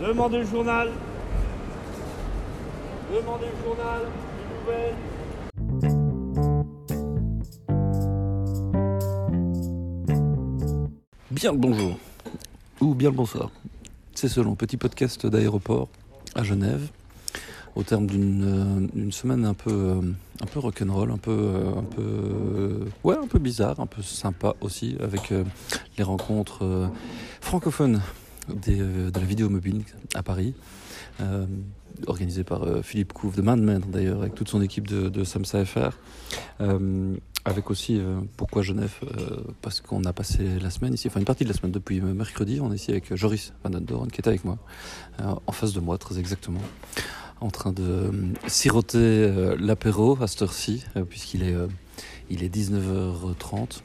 Demandez le journal. Demandez le journal. Une nouvelle. Bien le bonjour, ou bien le bonsoir. C'est selon petit podcast d'aéroport à Genève, au terme d'une euh, semaine un peu, euh, un peu rock'n'roll, un peu, euh, un peu, ouais, un peu bizarre, un peu sympa aussi, avec les rencontres francophones euh, de la vidéo mobile à Paris, euh, organisées par euh, Philippe Couve de Main d'ailleurs, avec toute son équipe de, de Samsa FR. Avec aussi pourquoi Genève Parce qu'on a passé la semaine ici, enfin une partie de la semaine depuis mercredi, on est ici avec Joris Van Doren qui est avec moi, en face de moi très exactement, en train de siroter l'apéro à cette heure-ci, puisqu'il est, il est 19h30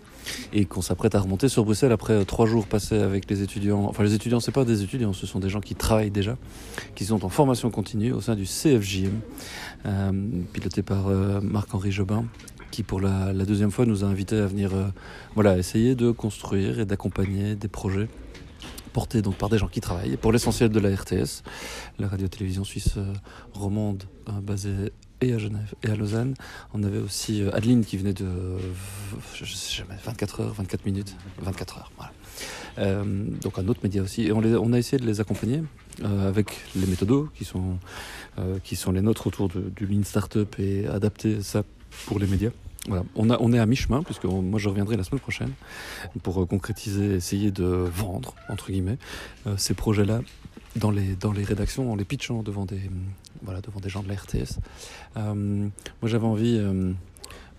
et qu'on s'apprête à remonter sur Bruxelles après euh, trois jours passés avec les étudiants. Enfin les étudiants, c'est pas des étudiants, ce sont des gens qui travaillent déjà, qui sont en formation continue au sein du CFJM, euh, piloté par euh, Marc-Henri Jobin qui pour la, deuxième fois nous a invités à venir voilà, essayer de construire et d'accompagner des projets portés donc par des gens qui travaillent, pour l'essentiel de la RTS, la radio-télévision suisse romande euh, basée et à Genève et à Lausanne. On avait aussi euh, Adeline qui venait de je sais jamais, 24 heures, 24 minutes, 24 heures. Voilà. Euh, donc un autre média aussi. Et on, a essayé de les accompagner euh, avec les méthodos qui sont, qui sont les nôtres autour du Lean Startup et adapter ça pour les médias. Voilà. On, est à mi-chemin, puisque moi je reviendrai la semaine prochaine pour concrétiser, essayer de vendre, entre guillemets, ces projets-là dans les, dans les rédactions, en les pitchant devant des, voilà, devant des gens de la RTS. Euh, moi j'avais envie euh,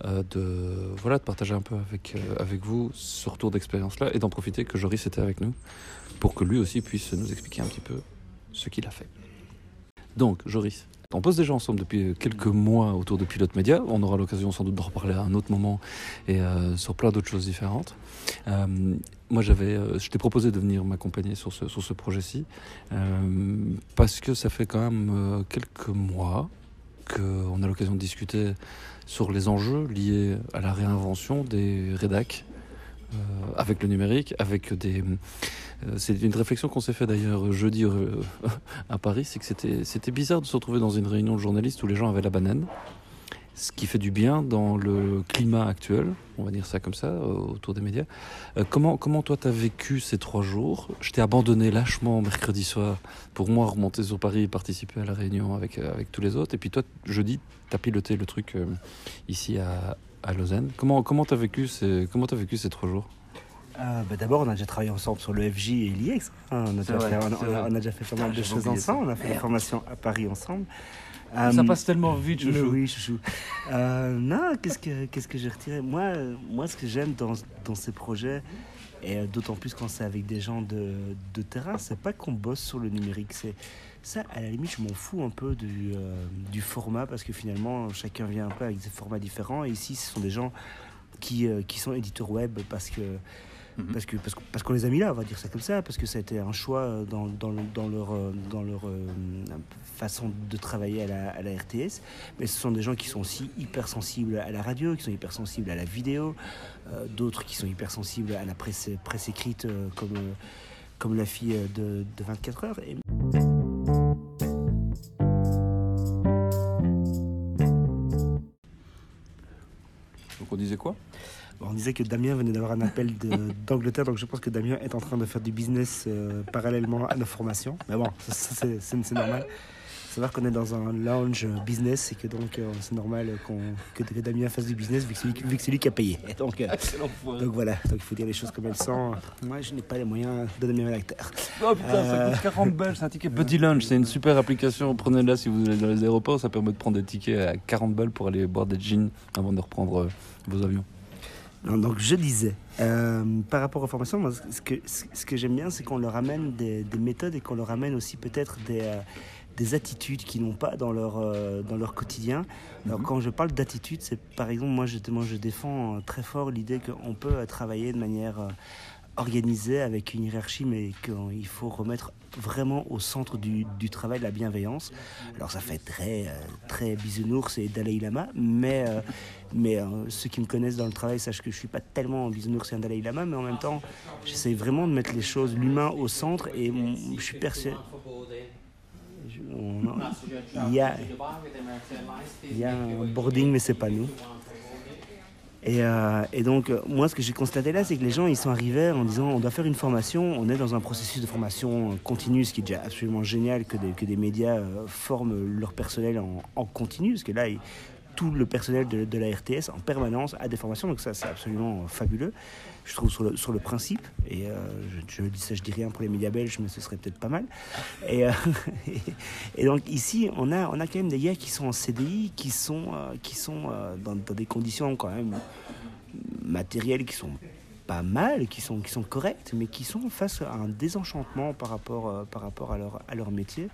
euh, de, voilà, de partager un peu avec, avec vous ce retour d'expérience-là et d'en profiter que Joris était avec nous pour que lui aussi puisse nous expliquer un petit peu ce qu'il a fait. Donc, Joris, on pose déjà ensemble depuis quelques mois autour de Pilote Média. On aura l'occasion sans doute d'en reparler à un autre moment et euh, sur plein d'autres choses différentes. Euh, moi, j'avais, euh, je t'ai proposé de venir m'accompagner sur ce, projet-ci parce que ça fait quand même quelques mois qu'on a l'occasion de discuter sur les enjeux liés à la réinvention des rédacs avec le numérique, avec des. euh, c'est une réflexion qu'on s'est fait d'ailleurs jeudi euh, à Paris, c'est que c'était c'était bizarre de se retrouver dans une réunion de journalistes où les gens avaient la banane, ce qui fait du bien dans le climat actuel, on va dire ça comme ça, euh, autour des médias. Euh, comment comment toi t'as vécu ces trois jours? Je t'ai abandonné lâchement mercredi soir pour moi remonter sur Paris et participer à la réunion avec euh, avec tous les autres, et puis toi jeudi t'as piloté le truc euh, ici à à Lausanne. Comment comment t'as vécu ces comment t'as vécu ces trois jours? Euh, bah, D'abord, on a déjà travaillé ensemble sur le FJ et l'IEX. hein. on, a déjà fait- on a- c'est on a- vrai. on a déjà fait pas mal de J'avais choses ça. ensemble. On a fait des Merde. formations à Paris ensemble. Ça Euh, passe tellement vite, chouchou. Oui, chouchou. Euh, non, qu'est-ce que, qu'est-ce que j'ai retiré? Moi, moi, ce que j'aime dans, dans ces projets, et d'autant plus quand c'est avec des gens de, de terrain, c'est pas qu'on bosse sur le numérique. C'est ça, à la limite, je m'en fous un peu du, euh, du format parce que finalement, chacun vient un peu avec des formats différents. Et ici, ce sont des gens qui, euh, qui sont éditeurs web parce que Mhm. parce que parce, qu'on les a mis là, on va dire ça comme ça, parce que ça a été un choix euh, dans, dans, le- dans leur dans leur euh, façon de travailler à la, à la RTS. Mais ce sont des gens qui sont aussi hyper sensibles à la radio, qui sont hyper sensibles à la vidéo, d'autres qui sont hyper sensibles à la presse presse écrite comme comme la fille de, de 24 heures. Et disait quoi? Bon, on disait que Damien venait d'avoir un appel d'Angleterre, donc je pense que Damien est en train de faire du business euh, parallèlement à nos formations. Mais bon, c'est c'est- Savoir qu'on est dans un lounge business et que donc euh, c'est normal qu'on que, que Damien fasse du business vu que c'est lui, vu que c'est lui qui a payé. Donc, euh, donc voilà, donc il faut dire les choses comme elles sont. Moi, je n'ai pas les moyens de devenir un acteur. Oh putain, ça Euh. coûte 40 balles, c'est un ticket Buddy Lunch, c'est une super application, prenez-la si vous allez dans les aéroports, ça permet de prendre des tickets à 40 balles pour aller boire des jeans avant de reprendre euh, vos avions. Non, donc je disais, euh, par rapport aux formations, moi, ce que, ce ce que j'aime bien, c'est qu'on leur amène des, des méthodes et qu'on leur amène aussi peut-être des, euh, des attitudes qu'ils n'ont pas dans leur, euh, dans leur quotidien. Alors Mhm. quand je parle d'attitude, c'est par exemple, moi je, moi, je défends euh, très fort l'idée qu'on peut euh, travailler de manière... euh, organisé avec une hiérarchie, mais qu'il faut remettre vraiment au centre du, du, travail la bienveillance. Alors ça fait très, euh, très bisounours et Dalai Lama, mais, mais ceux qui me connaissent dans le travail sachent que je suis pas tellement un bisounours et un Dalai Lama, mais en même temps, j'essaie vraiment de mettre les choses, l'humain au centre, et je suis persuadé... Il y, a, il y a un boarding, mais c'est pas nous. Et, euh, et, donc, moi, ce que j'ai constaté là, c'est que les gens, ils sont arrivés en disant, on doit faire une formation, on est dans un processus de formation continue, ce qui est déjà absolument génial que des, que des médias euh, forment leur personnel en, en continu, parce que là, tout le personnel de, de, la RTS en permanence a des formations, donc ça, c'est absolument fabuleux, je trouve, sur le, le principe. Et euh, je, dis ça, je dis rien pour les médias belges, mais ce serait peut-être pas mal. Et, euh, donc, ici, on a, quand même des gars qui sont en CDI, qui sont, euh, dans, des conditions quand même matérielles qui sont pas mal, qui sont, correctes, mais qui sont face à un désenchantement par rapport, à, leur, métier.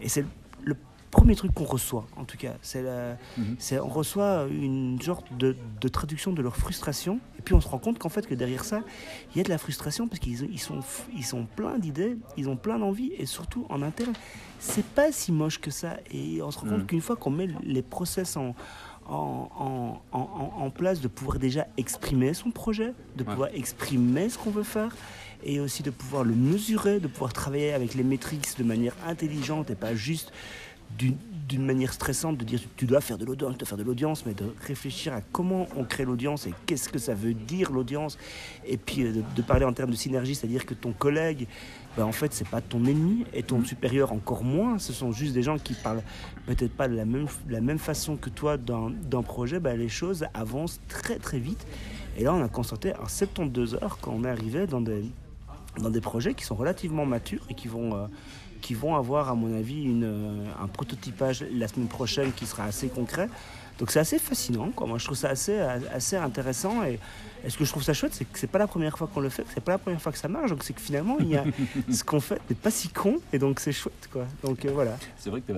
Et c'est le premier truc qu'on reçoit, en tout cas. C'est mm -hmm. on reçoit une sorte de, de, traduction de leur frustration, et puis on se rend compte qu'en fait, que derrière ça, il y a de la frustration parce qu'ils ils sont, ils sont pleins d'idées, ils ont plein d'envie, et surtout en interne, c'est pas si moche que ça. Et on se rend compte -hmm. qu'une fois qu'on met les process en, en, en, en, en, place, de pouvoir déjà exprimer son projet, de ouais. pouvoir exprimer ce qu'on veut faire, et aussi de pouvoir le mesurer, de pouvoir travailler avec les métriques de manière intelligente et pas juste d'une manière stressante de dire tu dois faire de l'audience, tu faire de l'audience, mais de réfléchir à comment on crée l'audience et qu'est-ce que ça veut dire l'audience, et puis de, de, parler en termes de synergie, c'est-à-dire que ton collègue, ben en fait, c'est pas ton ennemi et ton supérieur encore moins. Ce sont juste des gens qui parlent peut-être pas de la même, la même façon que toi dans, dans projet. Ben, les choses avancent très très vite. Et là, on a constaté en 72 heures quand on est arrivé dans des, dans des projets qui sont relativement matures et qui vont euh, qui vont avoir, à mon avis, une, un prototypage la semaine prochaine qui sera assez concret. Donc c'est assez fascinant, quoi. Moi, je trouve ça assez, assez intéressant. Et, et ce que je trouve ça chouette, c'est que c'est pas la première fois qu'on le fait, c'est pas la première fois que ça marche. Donc c'est que finalement, il y a ce qu'on fait n'est pas si con, et donc c'est chouette, quoi. Donc euh, voilà. C'est vrai que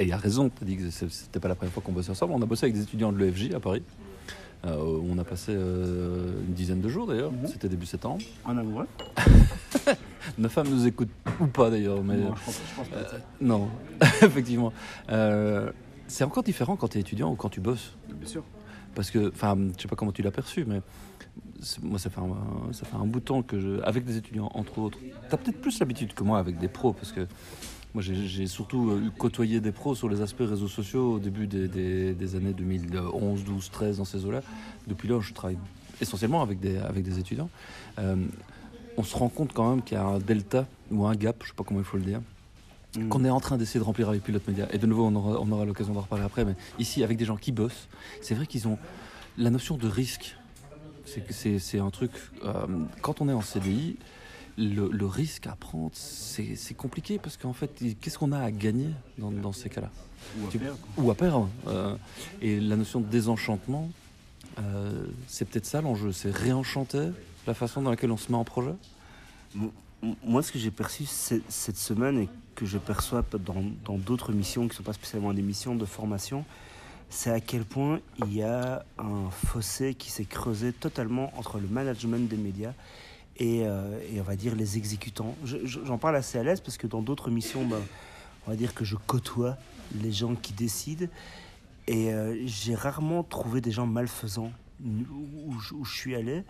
il y a raison. Tu as dit que c'était pas la première fois qu'on bossait ensemble. On a bossé avec des étudiants de l'EFJ à Paris. Euh, on a passé euh, une dizaine de jours d'ailleurs, mmh. c'était début septembre. En amoureux Ma femme nous écoute ou pas d'ailleurs, mais non, je pense, je pense pas euh, non, effectivement. C'est encore différent quand tu es étudiant ou quand tu bosses. Bien sûr. Parce que, enfin, je sais pas comment tu l'as perçu, mais moi ça fait un, ça fait un bout de temps que je, avec des étudiants entre autres. Tu as peut-être plus l'habitude que moi avec des pros, parce que moi j'ai surtout eu côtoyé des pros sur les aspects réseaux sociaux au début des, des, des années 2011, 12, 13 dans ces eaux-là. Depuis là, je travaille essentiellement avec des, avec des étudiants. Euh, on se rend compte quand même qu'il y a un delta ou un gap, je sais pas comment il faut le dire, mmh. qu'on est en train d'essayer de remplir avec Pilote Média. Et de nouveau, on aura, on aura l'occasion d'en reparler après, mais ici, avec des gens qui bossent, c'est vrai qu'ils ont la notion de risque. C'est un truc, euh, quand on est en CDI, le, le risque à prendre, c'est compliqué parce qu'en fait, qu'est-ce qu'on a à gagner dans, dans ces cas-là? Ou à tu, perdre. Ou à perdre. Euh, et la notion de désenchantement, euh, c'est peut-être ça l'enjeu, c'est réenchanter la façon dans laquelle on se met en projet? Moi, ce que j'ai perçu cette semaine et que je perçois dans d'autres missions qui ne sont pas spécialement des missions de formation, c'est à quel point il y a un fossé qui s'est creusé totalement entre le management des médias et, euh, et on va dire les exécutants. J'en parle assez à l'aise parce que dans d'autres missions, ben, on va dire que je côtoie les gens qui décident et euh, j'ai rarement trouvé des gens malfaisants où, je suis allé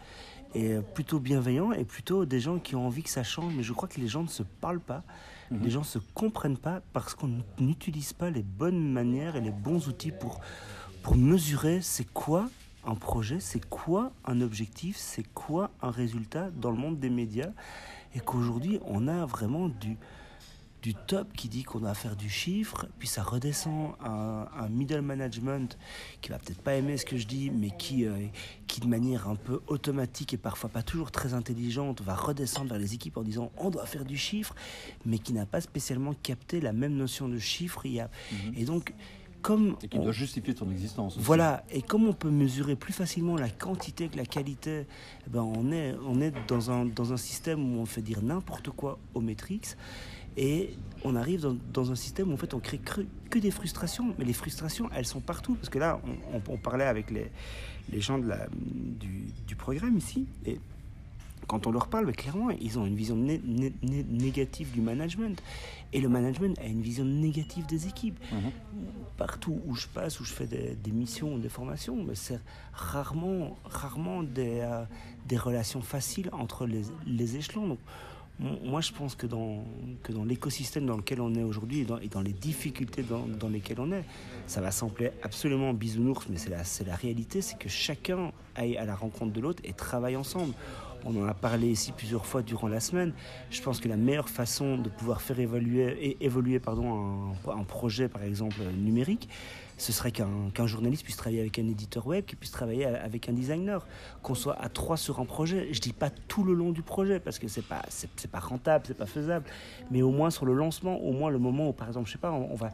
et plutôt bienveillants et plutôt des gens qui ont envie que ça change. Mais je crois que les gens ne se parlent pas, mmh. les gens ne se comprennent pas parce qu'on n'utilise pas les bonnes manières et les bons outils pour, pour mesurer c'est quoi un projet, c'est quoi un objectif, c'est quoi un résultat dans le monde des médias et qu'aujourd'hui on a vraiment du du top qui dit qu'on a à faire du chiffre, puis ça redescend à un middle management qui va peut-être pas aimer ce que je dis, mais qui, euh, qui de manière un peu automatique et parfois pas toujours très intelligente va redescendre vers les équipes en disant on doit faire du chiffre, mais qui n'a pas spécialement capté la même notion de chiffre. Il y a... -hmm. Et donc, comme et qui on, doit justifier son existence. Aussi. Voilà, et comme on peut mesurer plus facilement la quantité que la qualité, eh ben on est, on est dans, un, dans un système où on fait dire n'importe quoi aux métriques. Et on arrive dans, dans, un système où en fait on crée que, que, des frustrations, mais les frustrations elles sont partout parce que là on, on, on parlait avec les, les gens de la, du, du, programme ici et quand on leur parle, clairement, ils ont une vision né- né- né- négative du management. Et le management a une vision négative des équipes. Mhm. Partout où je passe, où je fais des, des missions, des formations, c'est rarement, rarement des, euh, des relations faciles entre les, les échelons. Donc, moi, je pense que dans, que dans l'écosystème dans lequel on est aujourd'hui et dans, et dans les difficultés dans, dans lesquelles on est, ça va sembler absolument bisounours, mais c'est la, c'est la réalité, c'est que chacun aille à la rencontre de l'autre et travaille ensemble. On en a parlé ici plusieurs fois durant la semaine. Je pense que la meilleure façon de pouvoir faire évoluer un, projet, par exemple, numérique, ce serait qu'un journaliste puisse travailler avec un éditeur web, qu'il puisse travailler avec un designer, qu'on soit à trois sur un projet. Je dis pas tout le long du projet parce que c'est pas pas rentable, c'est pas faisable, mais au moins sur le lancement, au moins le moment où par exemple, je sais pas, va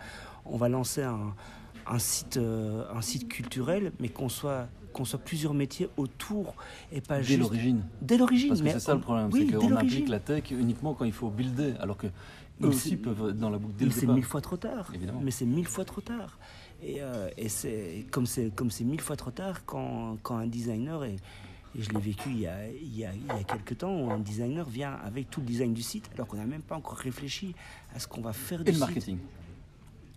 on va lancer un, un site euh, un site culturel, mais qu'on soit qu'on soit plusieurs métiers autour et pas Dès juste l'origine. dès l'origine. Parce que c'est ça on- le problème, oui, c'est dès qu'on implique la tech uniquement quand il faut builder, alors que eux Mais aussi peuvent dans la boucle dès Mais le c'est mille fois trop tard. Évidemment. Mais c'est mille fois trop tard. Et, euh, et c'est comme c'est comme c'est mille fois trop tard quand, quand un designer et, et je l'ai vécu il y, a, il, y a, il y a quelques temps où un designer vient avec tout le design du site alors qu'on n'a même pas encore réfléchi à ce qu'on va faire du Et le site. marketing,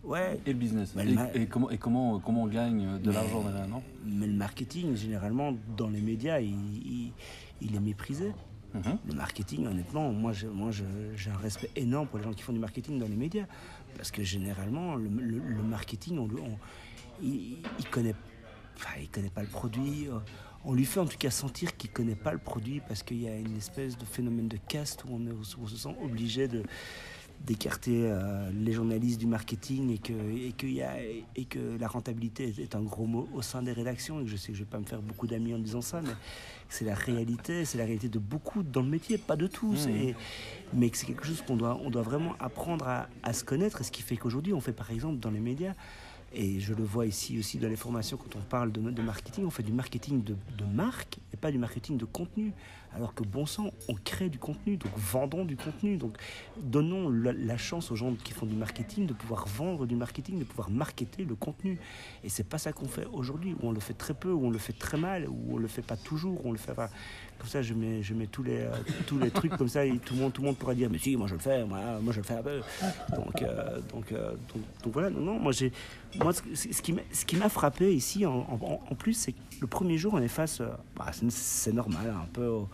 Ouais. et le business. Bah, et, le ma- et comment, et comment, comment on gagne de l'argent derrière, non? Mais le marketing, généralement, dans les médias, il, il, il est méprisé. Mhm. Le marketing, honnêtement, moi, j'ai un respect énorme pour les gens qui font du marketing dans les médias. Parce que généralement, le, le- le marketing, on, lui- on- il, il connaît, enfin, il connaît pas le produit. euh, On lui fait en tout cas sentir qu'il connaît pas le produit parce qu'il y a une espèce de phénomène de caste où on, est- où on se sent obligé de d'écarter euh, les journalistes du marketing et que, et, que y a, et que la rentabilité est- est un gros mot au sein des rédactions. Et je sais que je vais pas me faire beaucoup d'amis en disant ça, mais c'est la réalité, c'est la réalité de beaucoup dans le métier, pas de tous. Mhm. Et, mais que c'est quelque chose qu'on doit, on doit vraiment apprendre à, à se connaître. Et ce qui fait qu'aujourd'hui, on fait par exemple dans les médias, et je le vois ici aussi dans les formations quand on parle de, marketing, on fait du marketing de, marque et pas du marketing de contenu. Alors que bon sang, on crée du contenu, donc vendons du contenu. Donc donnons la, chance aux gens qui font du marketing de pouvoir vendre du marketing, de pouvoir marketer le contenu. Et c'est pas ça qu'on fait aujourd'hui, où on le fait très peu, où on le fait très mal, où on le fait pas toujours, où on le fait pas. Comme ça, je mets, je mets tous les, euh, tous les trucs comme ça, et tout le monde, tout le monde pourra dire, mais si, moi je le fais, moi, moi je le fais un peu. Donc, euh, donc, euh, donc, donc voilà, non, non, moi j'ai, moi ce, qui m'a- ce qui m'a frappé ici, en, en- en plus, c'est que le premier jour, on est face, bah, c'est c'est normal, hein, un peu au-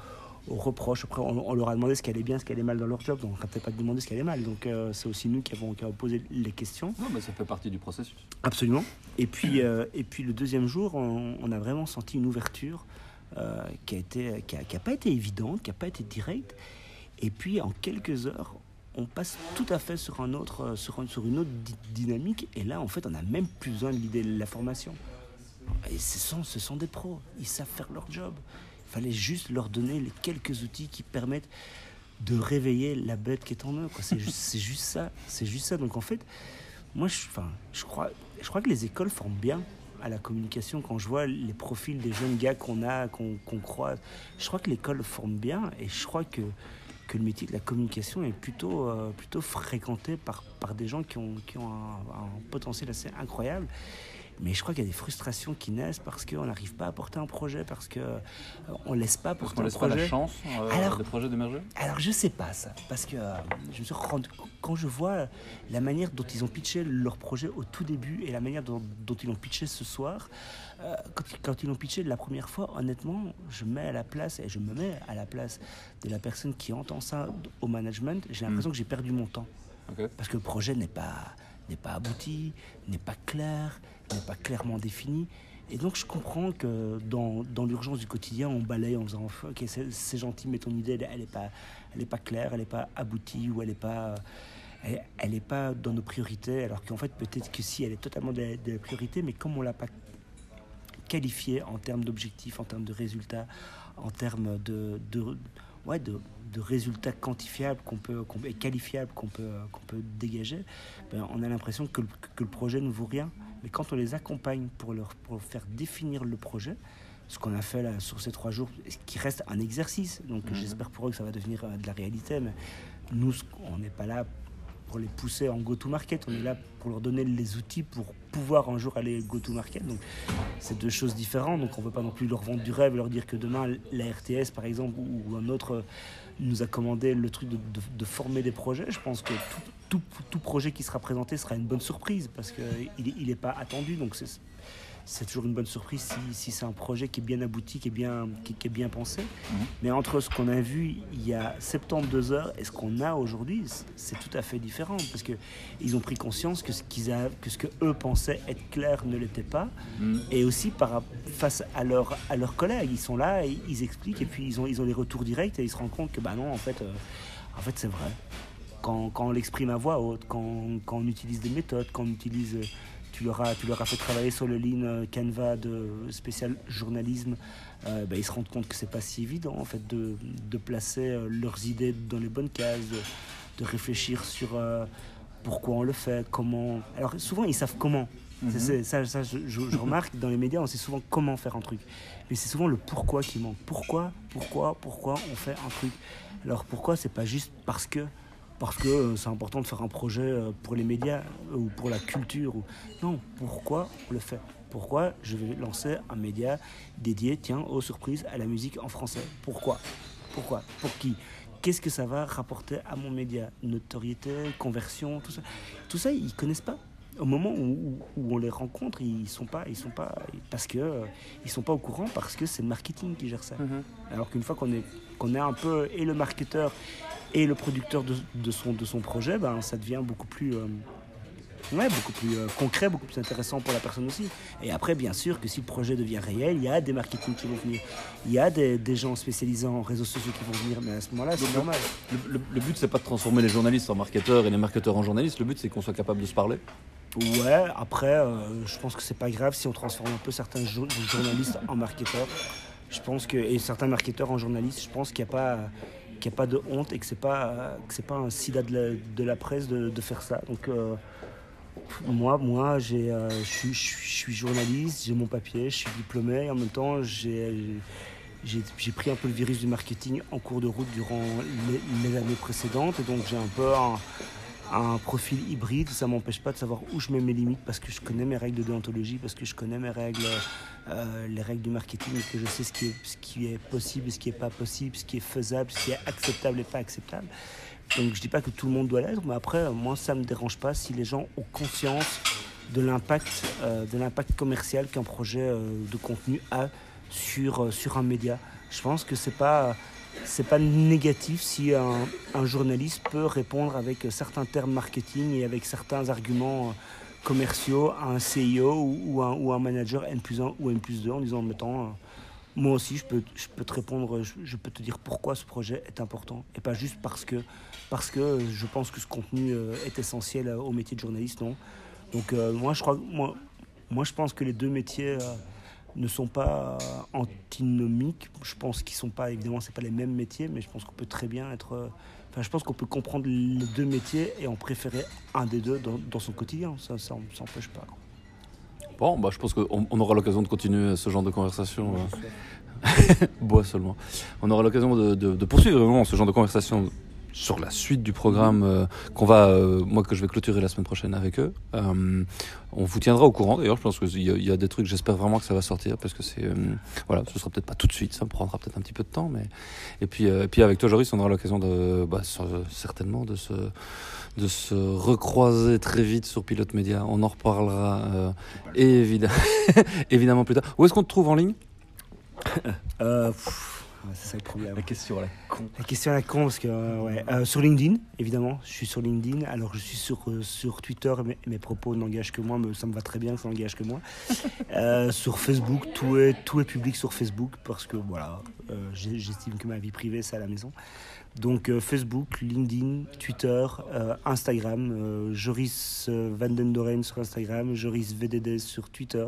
aux reproches. Après, on, on leur a demandé ce qui allait bien, ce qui allait mal dans leur job, donc on n'a peut-être pas demandé ce qui allait mal. Donc euh, c'est aussi nous qui avons, qui avons posé les questions. Non, mais ça fait partie du processus. Absolument. Et puis, et puis le deuxième jour, on, on a vraiment senti une ouverture euh, qui a été, qui a, pas été évidente, qui a pas été directe. Et puis en quelques heures, on passe tout à fait sur un autre, sur, un- sur une autre dy- dynamique. Et là, en fait, on n'a même plus besoin de l'idée de la formation. Et ce sont, ce sont des pros. Ils savent faire leur job. Il fallait juste leur donner les quelques outils qui permettent de réveiller la bête qui est en eux. C'est ju- c'est juste ça. C'est juste ça. Donc en fait, moi, je, crois, je crois que les écoles forment bien à la communication. Quand je vois les profils des jeunes gars qu'on a, qu'on croise, je crois que l'école forme bien et je crois que, que le métier de la communication est plutôt, euh, plutôt fréquenté par, par des gens qui ont, qui ont un, un potentiel assez incroyable. Mais je crois qu'il y a des frustrations qui naissent parce qu'on n'arrive pas à porter un projet, parce qu'on ne laisse pas Parce porter qu'on un laisse pas projet. la chance euh, Alors- des projets d'émerger? Alors je sais pas ça, parce que euh, je me suis rendu quand je vois la manière dont ils ont pitché leur projet au tout début et la manière dont, dont ils l'ont pitché ce soir, euh, quand, quand ils l'ont pitché la première fois, honnêtement, je mets à la place et je me mets à la place de la personne qui entend ça au management. J'ai l'impression que j'ai perdu mon temps parce que le projet n'est pas n'est pas abouti, n'est pas clair, n'est pas clairement défini. Et donc je comprends que dans, dans l'urgence du quotidien, on balaye en faisant ok c'est gentil, mais ton idée elle n'est pas elle pas claire, elle n'est pas aboutie ou elle n'est pas elle, pas dans nos priorités. Alors qu'en fait peut-être que si elle est totalement des des priorités, mais comme on l'a pas qualifiée en termes d'objectifs, en termes de résultats, en termes de, de, ouais, de, résultats quantifiables qu'on peut, et qualifiables qu'on peut, peut dégager, ben, on a l'impression que, que le projet ne vaut rien. Mais quand on les accompagne pour leur pour faire définir le projet, ce qu'on a fait là sur ces trois jours, ce qui reste un exercice, donc Mhm. j'espère pour eux que ça va devenir euh, de la réalité, mais nous, on n'est pas là pour les pousser en go-to-market, on est là pour leur donner les outils pour pouvoir un jour aller go-to-market. Donc c'est deux choses différentes, donc on ne veut pas non plus leur vendre du rêve, leur dire que demain la RTS par exemple ou, un autre nous a commandé le truc de, former des projets. Je pense que tout, projet qui sera présenté sera une bonne surprise parce qu'il n'est pas attendu, donc c'est toujours une bonne surprise si, si c'est un projet qui est bien abouti, qui est bien, qui, est bien pensé. Mhm. Mais entre ce qu'on a vu il y a 72 heures et ce qu'on a aujourd'hui, c'est tout à fait différent parce qu'ils ont pris conscience que ce, qu'ils que ce que eux pensaient être clair ne l'était pas. Mhm. Et aussi par, face à, leur, à leurs collègues, ils sont là, ils expliquent et puis ils ont, ils ont les retours directs et ils se rendent compte que bah non, en fait, euh, en fait c'est vrai. Quand, quand, on l'exprime à voix haute, quand, quand, on utilise des méthodes, quand on utilise tu leur as, tu leur as fait travailler sur le lean euh, Canva de spécial journalisme, euh, bah, ils se rendent compte que c'est pas si évident en fait de, de, placer euh, leurs idées dans les bonnes cases, de, réfléchir sur pourquoi on le fait, comment. Alors souvent ils savent comment. Mhm. ça, ça je, je, remarque dans les médias, on sait souvent comment faire un truc. Mais c'est souvent le pourquoi qui manque. Pourquoi, pourquoi, pourquoi on fait un truc Alors pourquoi c'est pas juste parce que parce que euh, c'est important de faire un projet euh, pour les médias euh, ou pour la culture. Ou... Non, pourquoi on le fait? Pourquoi je vais lancer un média dédié, tiens, aux surprises, à la musique en français? Pourquoi? Pourquoi? Pour qui? Qu'est-ce que ça va rapporter à mon média? Notoriété, conversion, tout ça. Tout ça, ils connaissent pas. Au moment où, on les rencontre, ils sont pas, ils sont pas, parce que ils sont pas au courant parce que c'est le marketing qui gère ça. Mm-hmm. Alors qu'une fois qu'on est, qu'on est un peu et le marketeur et le producteur de, de, son, de son projet, ben, ça devient beaucoup plus, euh, ouais, beaucoup plus euh, concret, beaucoup plus intéressant pour la personne aussi. Et après, bien sûr, que si le projet devient réel, il y a des marketing qui vont venir, il y a des, des gens spécialisés en réseaux sociaux qui vont venir, mais à ce moment-là, c'est normal. Le, le, but, c'est pas de transformer les journalistes en marketeurs et les marketeurs en journalistes, le but, c'est qu'on soit capable de se parler. Ouais, après, euh, je pense que c'est pas grave si on transforme un peu certains journalistes en marketeurs. Je pense que, et certains marketeurs en journalistes, je pense qu'il n'y a pas qu'il n'y a pas de honte et que c'est pas que c'est pas un sida de la, de la presse de, faire ça. Donc euh, moi, moi, euh, je suis journaliste, j'ai mon papier, je suis diplômé et en même temps j'ai pris un peu le virus du marketing en cours de route durant les, années précédentes et donc j'ai un peu un profil hybride. Ça m'empêche pas de savoir où je mets mes limites parce que je connais mes règles de déontologie, parce que je connais mes règles, euh, les règles du marketing, et que je sais ce qui est, ce qui est possible, ce qui n'est pas possible, ce qui est faisable, ce qui est acceptable et pas acceptable. Donc je dis pas que tout le monde doit l'être, mais après, moi, ça me dérange pas si les gens ont conscience de l'impact, euh, de l'impact commercial qu'un projet euh, de contenu a sur, sur un média. Je pense que c'est pas c'est pas négatif si un, journaliste peut répondre avec certains termes marketing et avec certains arguments commerciaux à un CIO ou, un, manager N plus 1 ou N plus 2 en disant mettons, euh, moi aussi je peux, je peux te répondre, je, peux te dire pourquoi ce projet est important et pas juste parce que, parce que je pense que ce contenu euh, est essentiel au métier de journaliste, non. Donc euh, moi je crois, moi, moi je pense que les deux métiers ne sont pas antinomiques. Je pense qu'ils sont pas, évidemment, c'est pas les mêmes métiers, mais je pense qu'on peut très bien être. Euh, enfin, je pense qu'on peut comprendre les deux métiers et en préférer un des deux dans, dans son quotidien. Ça, ça s'empêche pas. Bon, bah, je pense qu'on on aura l'occasion de continuer ce genre de conversation. Euh... Bois seulement. On aura l'occasion de, de, de, poursuivre vraiment ce genre de conversation sur la suite du programme euh, qu'on va, euh, moi que je vais clôturer la semaine prochaine avec eux. Euh, on vous tiendra au courant d'ailleurs. Je pense qu'il y, y, a des trucs. J'espère vraiment que ça va sortir parce que c'est, voilà, ce sera peut-être pas tout de suite. Ça me prendra peut-être un petit peu de temps, mais et puis, et puis avec toi, Joris, on aura l'occasion de, bah, certainement de se, de se recroiser très vite sur Pilote Média. On en reparlera évidemment, évidemment plus tard. Où est-ce qu'on te trouve en ligne? C'est ça le problème. La question à la con. La question à la con, parce que, euh, ouais. Euh, sur LinkedIn, évidemment. Je suis sur LinkedIn. Alors, je suis sur, euh, sur Twitter. Mes, mes propos n'engagent que moi, mais ça me va très bien que ça n'engage que moi. sur Facebook, tout est, tout est public sur Facebook, parce que, voilà, j'estime que ma vie privée, c'est à la maison. Donc, Facebook, LinkedIn, Twitter, Instagram. Joris Vandendoren sur Instagram, Joris VDD sur Twitter,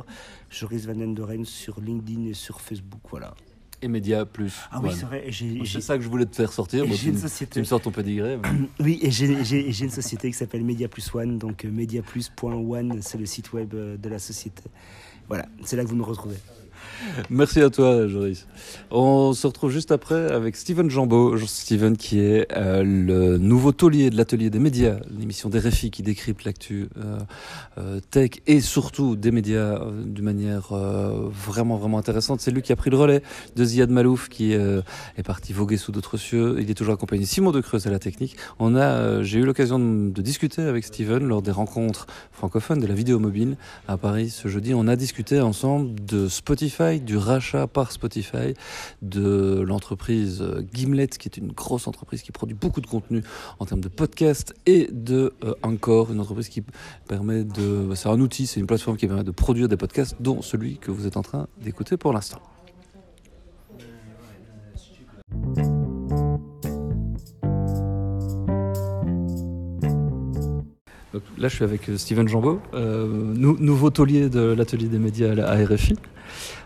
Joris Vandendoren sur LinkedIn et sur Facebook. Voilà et Média Plus. Ah oui, c'est vrai. C'est ça que je voulais te faire sortir. Tu, une société... tu me sors ton pedigree. oui, et j'ai une société qui s'appelle Media Plus One. Donc euh, mediaplus.one, c'est le site web euh, de la société. Voilà, c'est là que vous me retrouvez. Merci à toi, Joris. On se retrouve juste après avec Steven Jambeau. Steven qui est euh, le nouveau taulier de l'atelier des médias, l'émission des RFI qui décrypte l'actu euh, euh, tech et surtout des médias d'une manière vraiment vraiment intéressante. C'est lui qui a pris le relais de Ziad Malouf qui est parti voguer sous d'autres cieux. Il est toujours accompagné de Simon de Creuse à la technique. On a, j'ai eu l'occasion de, de discuter avec Steven lors des rencontres francophones de la vidéo mobile à Paris ce jeudi. On a discuté ensemble de Spotify, du rachat par Spotify, de l'entreprise Gimlet, qui est une grosse entreprise qui produit beaucoup de contenu en termes de podcast, et de euh, Encore, une entreprise qui permet de... C'est un outil, c'est une plateforme qui permet de produire des podcasts, dont celui que vous êtes en train d'écouter pour l'instant. Là, je suis avec euh, Steven Jambeau, euh, nou- nouveau taulier de l'atelier des médias à RFI.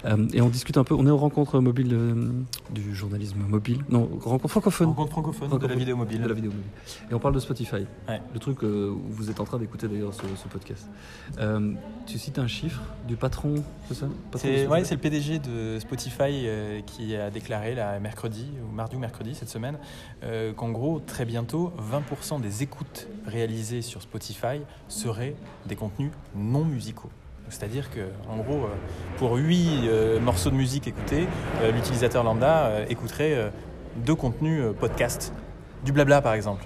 Euh, et on discute un peu, on est aux rencontres mobiles euh, du journalisme mobile, non, rencontre francophone Rencontre francophone de la vidéo mobile. de la vidéo mobile. Et on parle de Spotify, Ouais. le truc euh, où vous êtes en train d'écouter d'ailleurs ce, ce podcast. Euh, tu cites un chiffre du patron, c'est ça? C'est ouais, c'est le PDG de Spotify qui a déclaré là, mercredi, ou mardi ou mercredi cette semaine, qu'en gros, très bientôt, 20% des écoutes réalisées sur Spotify seraient des contenus non musicaux. C'est-à-dire que, en gros, euh, pour 8 morceaux de musique écoutés, euh, l'utilisateur lambda euh, écouterait euh, deux contenus euh, podcast. Du blabla, par exemple.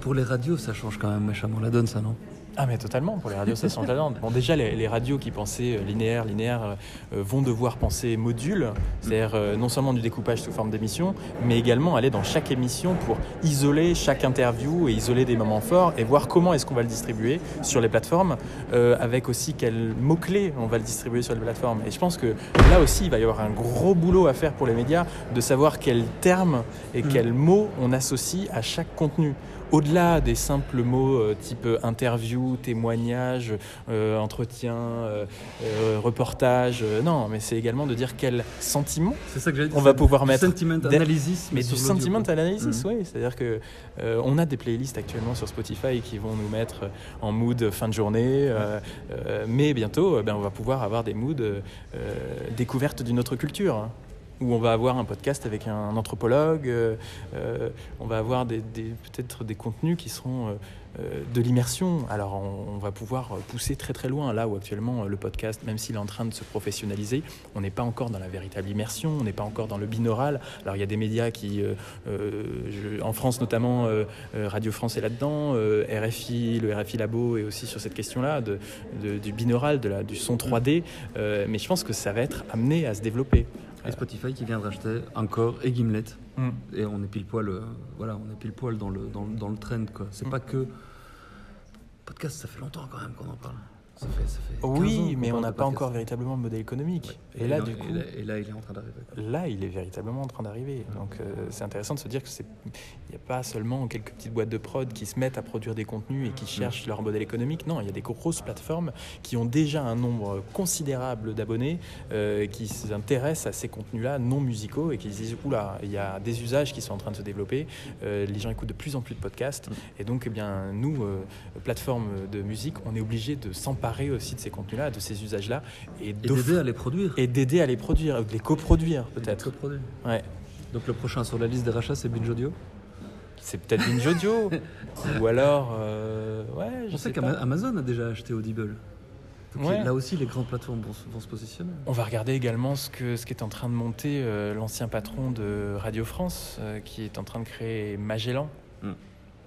pour les radios, ça change quand même méchamment la donne, ça, non? Ah mais totalement, pour les radios ça change la donne. Bon déjà les, les radios qui pensaient euh, linéaire, linéaire euh, euh, vont devoir penser module, c'est-à-dire euh, non seulement du découpage sous forme d'émission, mais également aller dans chaque émission pour isoler chaque interview et isoler des moments forts et voir comment est-ce qu'on va le distribuer sur les plateformes, euh, avec aussi quels mots-clés on va le distribuer sur les plateformes. Et je pense que là aussi il va y avoir un gros boulot à faire pour les médias de savoir quels termes et Mhm. quels mots on associe à chaque contenu au-delà des simples mots euh, type euh, interview, témoignage, euh, entretien, reportage, non, mais c'est également de dire quel sentiment C'est ça que on va pouvoir du mettre. Sentiment analysis. Mais du sentiment analysis, Mhm. oui. C'est-à-dire que on a des playlists actuellement sur Spotify qui vont nous mettre en mood fin de journée, mais bientôt, ben, on va pouvoir avoir des moods découverte d'une autre culture. Où on va avoir un podcast avec un anthropologue, euh, euh, on va avoir peut-être des contenus qui seront euh, de l'immersion. Alors on, va pouvoir pousser très très loin. Là où actuellement le podcast, même s'il est en train de se professionnaliser, on n'est pas encore dans la véritable immersion, on n'est pas encore dans le binaural. Alors il y a des médias qui, en France notamment, Radio France est là-dedans, RFI, le RFI Labo est aussi sur cette question-là du binaural, du son 3D. Euh, mais je pense que ça va être amené à se développer. Et Spotify qui vient de racheter Encore et Gimlet. Mm. Et on est pile poil, euh, voilà, on est pile poil dans le, dans, le- dans le trend, quoi. C'est Mm. pas que. Podcast, ça fait longtemps quand même qu'on en parle. Ça fait, ça fait 15 ans Oui, mais on n'a pas encore véritablement le modèle économique. Ouais. Et, là, du coup, et là, et là, il est en train d'arriver. là, il est véritablement en train d'arriver. Donc, euh, c'est intéressant de se dire que c'est, il n'y a pas seulement quelques petites boîtes de prod qui se mettent à produire des contenus et qui cherchent leur modèle économique. Non, il y a des grosses plateformes qui ont déjà un nombre considérable d'abonnés euh, qui s'intéressent à ces contenus-là non musicaux et qui se disent oula, il y a des usages qui sont en train de se développer. Euh, les gens écoutent de plus en plus de podcasts et donc, eh bien, nous, euh, plateforme de musique, on est obligé de s'emparer aussi de ces contenus-là, de ces usages-là et, d'aider à les produire. et d'aider à les produire, de les coproduire peut-être. coproduire. Ouais. Donc le prochain sur la liste des rachats, c'est Binge Audio? C'est peut-être Binge Audio. Ou alors. euh, ouais, je On sais sait qu'Amazon a déjà acheté Audible. Ouais. Là aussi, les grandes plateformes vont, se- positionner. On va regarder également ce que ce qu'est en train de monter euh, l'ancien patron de Radio France, euh, qui est en train de créer Magellan,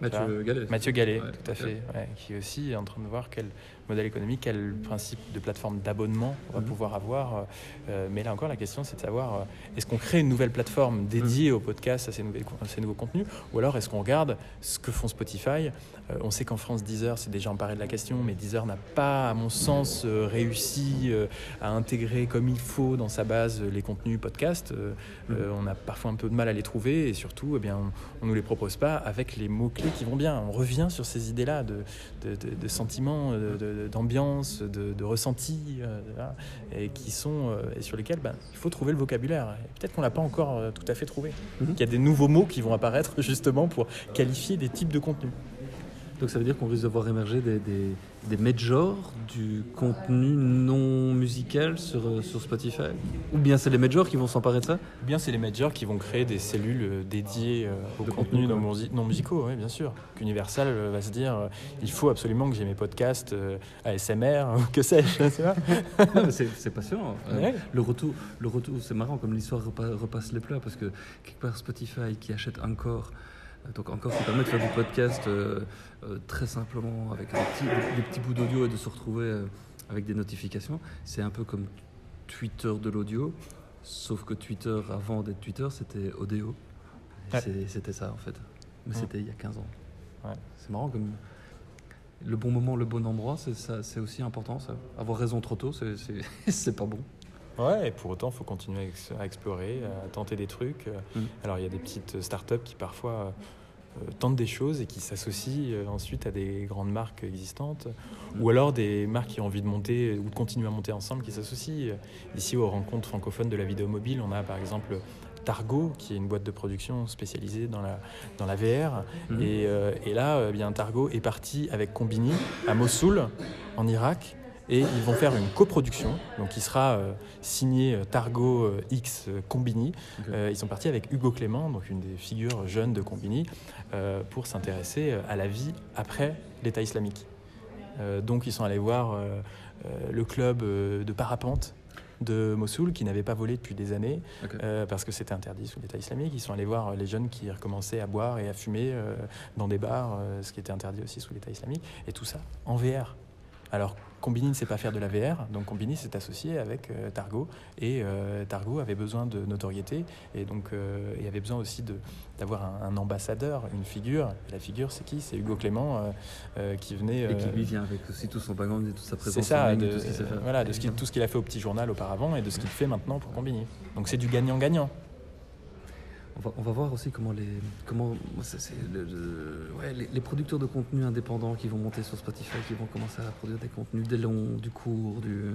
Mathieu Gallet. Mathieu Gallet, Ouais, tout à fait, ouais, qui aussi est en train de voir quel modèle économique, quel principe de plateforme d'abonnement on va Mhm. pouvoir avoir. euh, mais là encore, la question, c'est de savoir euh, est-ce qu'on crée une nouvelle plateforme dédiée au podcast, à ces, nouvelles- à ces nouveaux contenus, ou alors est-ce qu'on regarde ce que font Spotify Euh, On sait qu'en France, Deezer s'est déjà emparé de la question, mais Deezer n'a pas, à mon sens, euh, réussi euh, à intégrer comme il faut dans sa base euh, les contenus podcast. Euh, Mhm. euh, on a parfois un peu de mal à les trouver et surtout, eh bien, on ne nous les propose pas avec les mots-clés qui vont bien. On revient sur ces idées-là de, de, de- de sentiments, de- d'ambiance, de, de ressenti, euh, et qui sont euh, et sur lesquels ben, il faut trouver le vocabulaire. Peut-être qu'on l'a pas encore euh, tout à fait trouvé. Mhm. Il y a des nouveaux mots qui vont apparaître justement pour qualifier des types de contenus. Donc ça veut dire qu'on risque de voir émerger des, des, des majors du contenu non musical sur, euh, sur Spotify? Ou bien c'est les majors qui vont s'emparer de ça? Ou bien c'est les majors qui vont créer des cellules euh, dédiées euh, aux De contenus contenu, non, non musicaux, oui, bien sûr. Qu'Universal euh, va se dire euh, il faut absolument que j'ai mes podcasts ASMR que sais-je. c'est passionnant. Ouais. Le retour, le retour c'est marrant comme l'histoire repa- repasse les plats parce que quelque part Spotify qui achète encore, donc encore qui permet de faire du podcast euh, euh, très simplement avec des petits, des- des petits bouts d'audio et de se retrouver euh, avec des notifications. C'est un peu comme Twitter de l'audio, sauf que Twitter avant d'être Twitter c'était Odeo. Ouais. C'était ça en fait. Mais Ouais. c'était il y a 15 ans. Ouais. C'est marrant comme le bon moment, le bon endroit, c'est ça, aussi important ça. Avoir raison trop tôt, c'est pas bon. Ouais, et pour autant, il faut continuer à, ex- à explorer, à tenter des trucs. Euh, Mm. Alors, il y a des petites startups qui parfois euh, tentent des choses et qui s'associent euh, ensuite à des grandes marques existantes, ou alors des marques qui ont envie de monter ou de continuer à monter ensemble qui s'associent. Ici, aux rencontres francophones de la vidéo mobile, on a par exemple Targo, qui est une boîte de production spécialisée dans la, dans la VR. Mhm. Et, euh, et là, euh, bien, Targo est parti avec Combini à Mossoul, en Irak. Et ils vont faire une coproduction, donc qui sera euh, signé euh, Targo euh, X Combini. Ils sont partis avec Hugo Clément, donc une des figures jeunes de Combini, pour s'intéresser à la vie après l'État islamique. Donc ils sont allés voir le club de parapente de Mossoul qui n'avait pas volé depuis des années euh, parce que c'était interdit sous l'État islamique. Ils sont allés voir les jeunes qui recommençaient à boire et à fumer euh, dans des bars, euh, ce qui était interdit aussi sous l'État islamique, et tout ça en VR. Alors Combini ne sait pas faire de la VR, donc Combini s'est associé avec euh, Targo, et euh, Targo avait besoin de notoriété, et donc euh, avait besoin aussi d'avoir un, un ambassadeur, une figure. Et la figure, c'est qui? C'est Hugo Clément euh, qui venait. Et qui lui vient avec aussi tout son background et toute sa présence c'est ça, de, tout ce qu'il voilà, de ce tout ce qu'il a fait au petit journal auparavant et de ce qu'il fait maintenant pour Combini. Donc c'est du gagnant-gagnant. On va, on va voir aussi comment les comment le- le- ouais, les, les producteurs de contenu indépendants qui vont monter sur Spotify, qui vont commencer à produire des contenus des longs, du court, du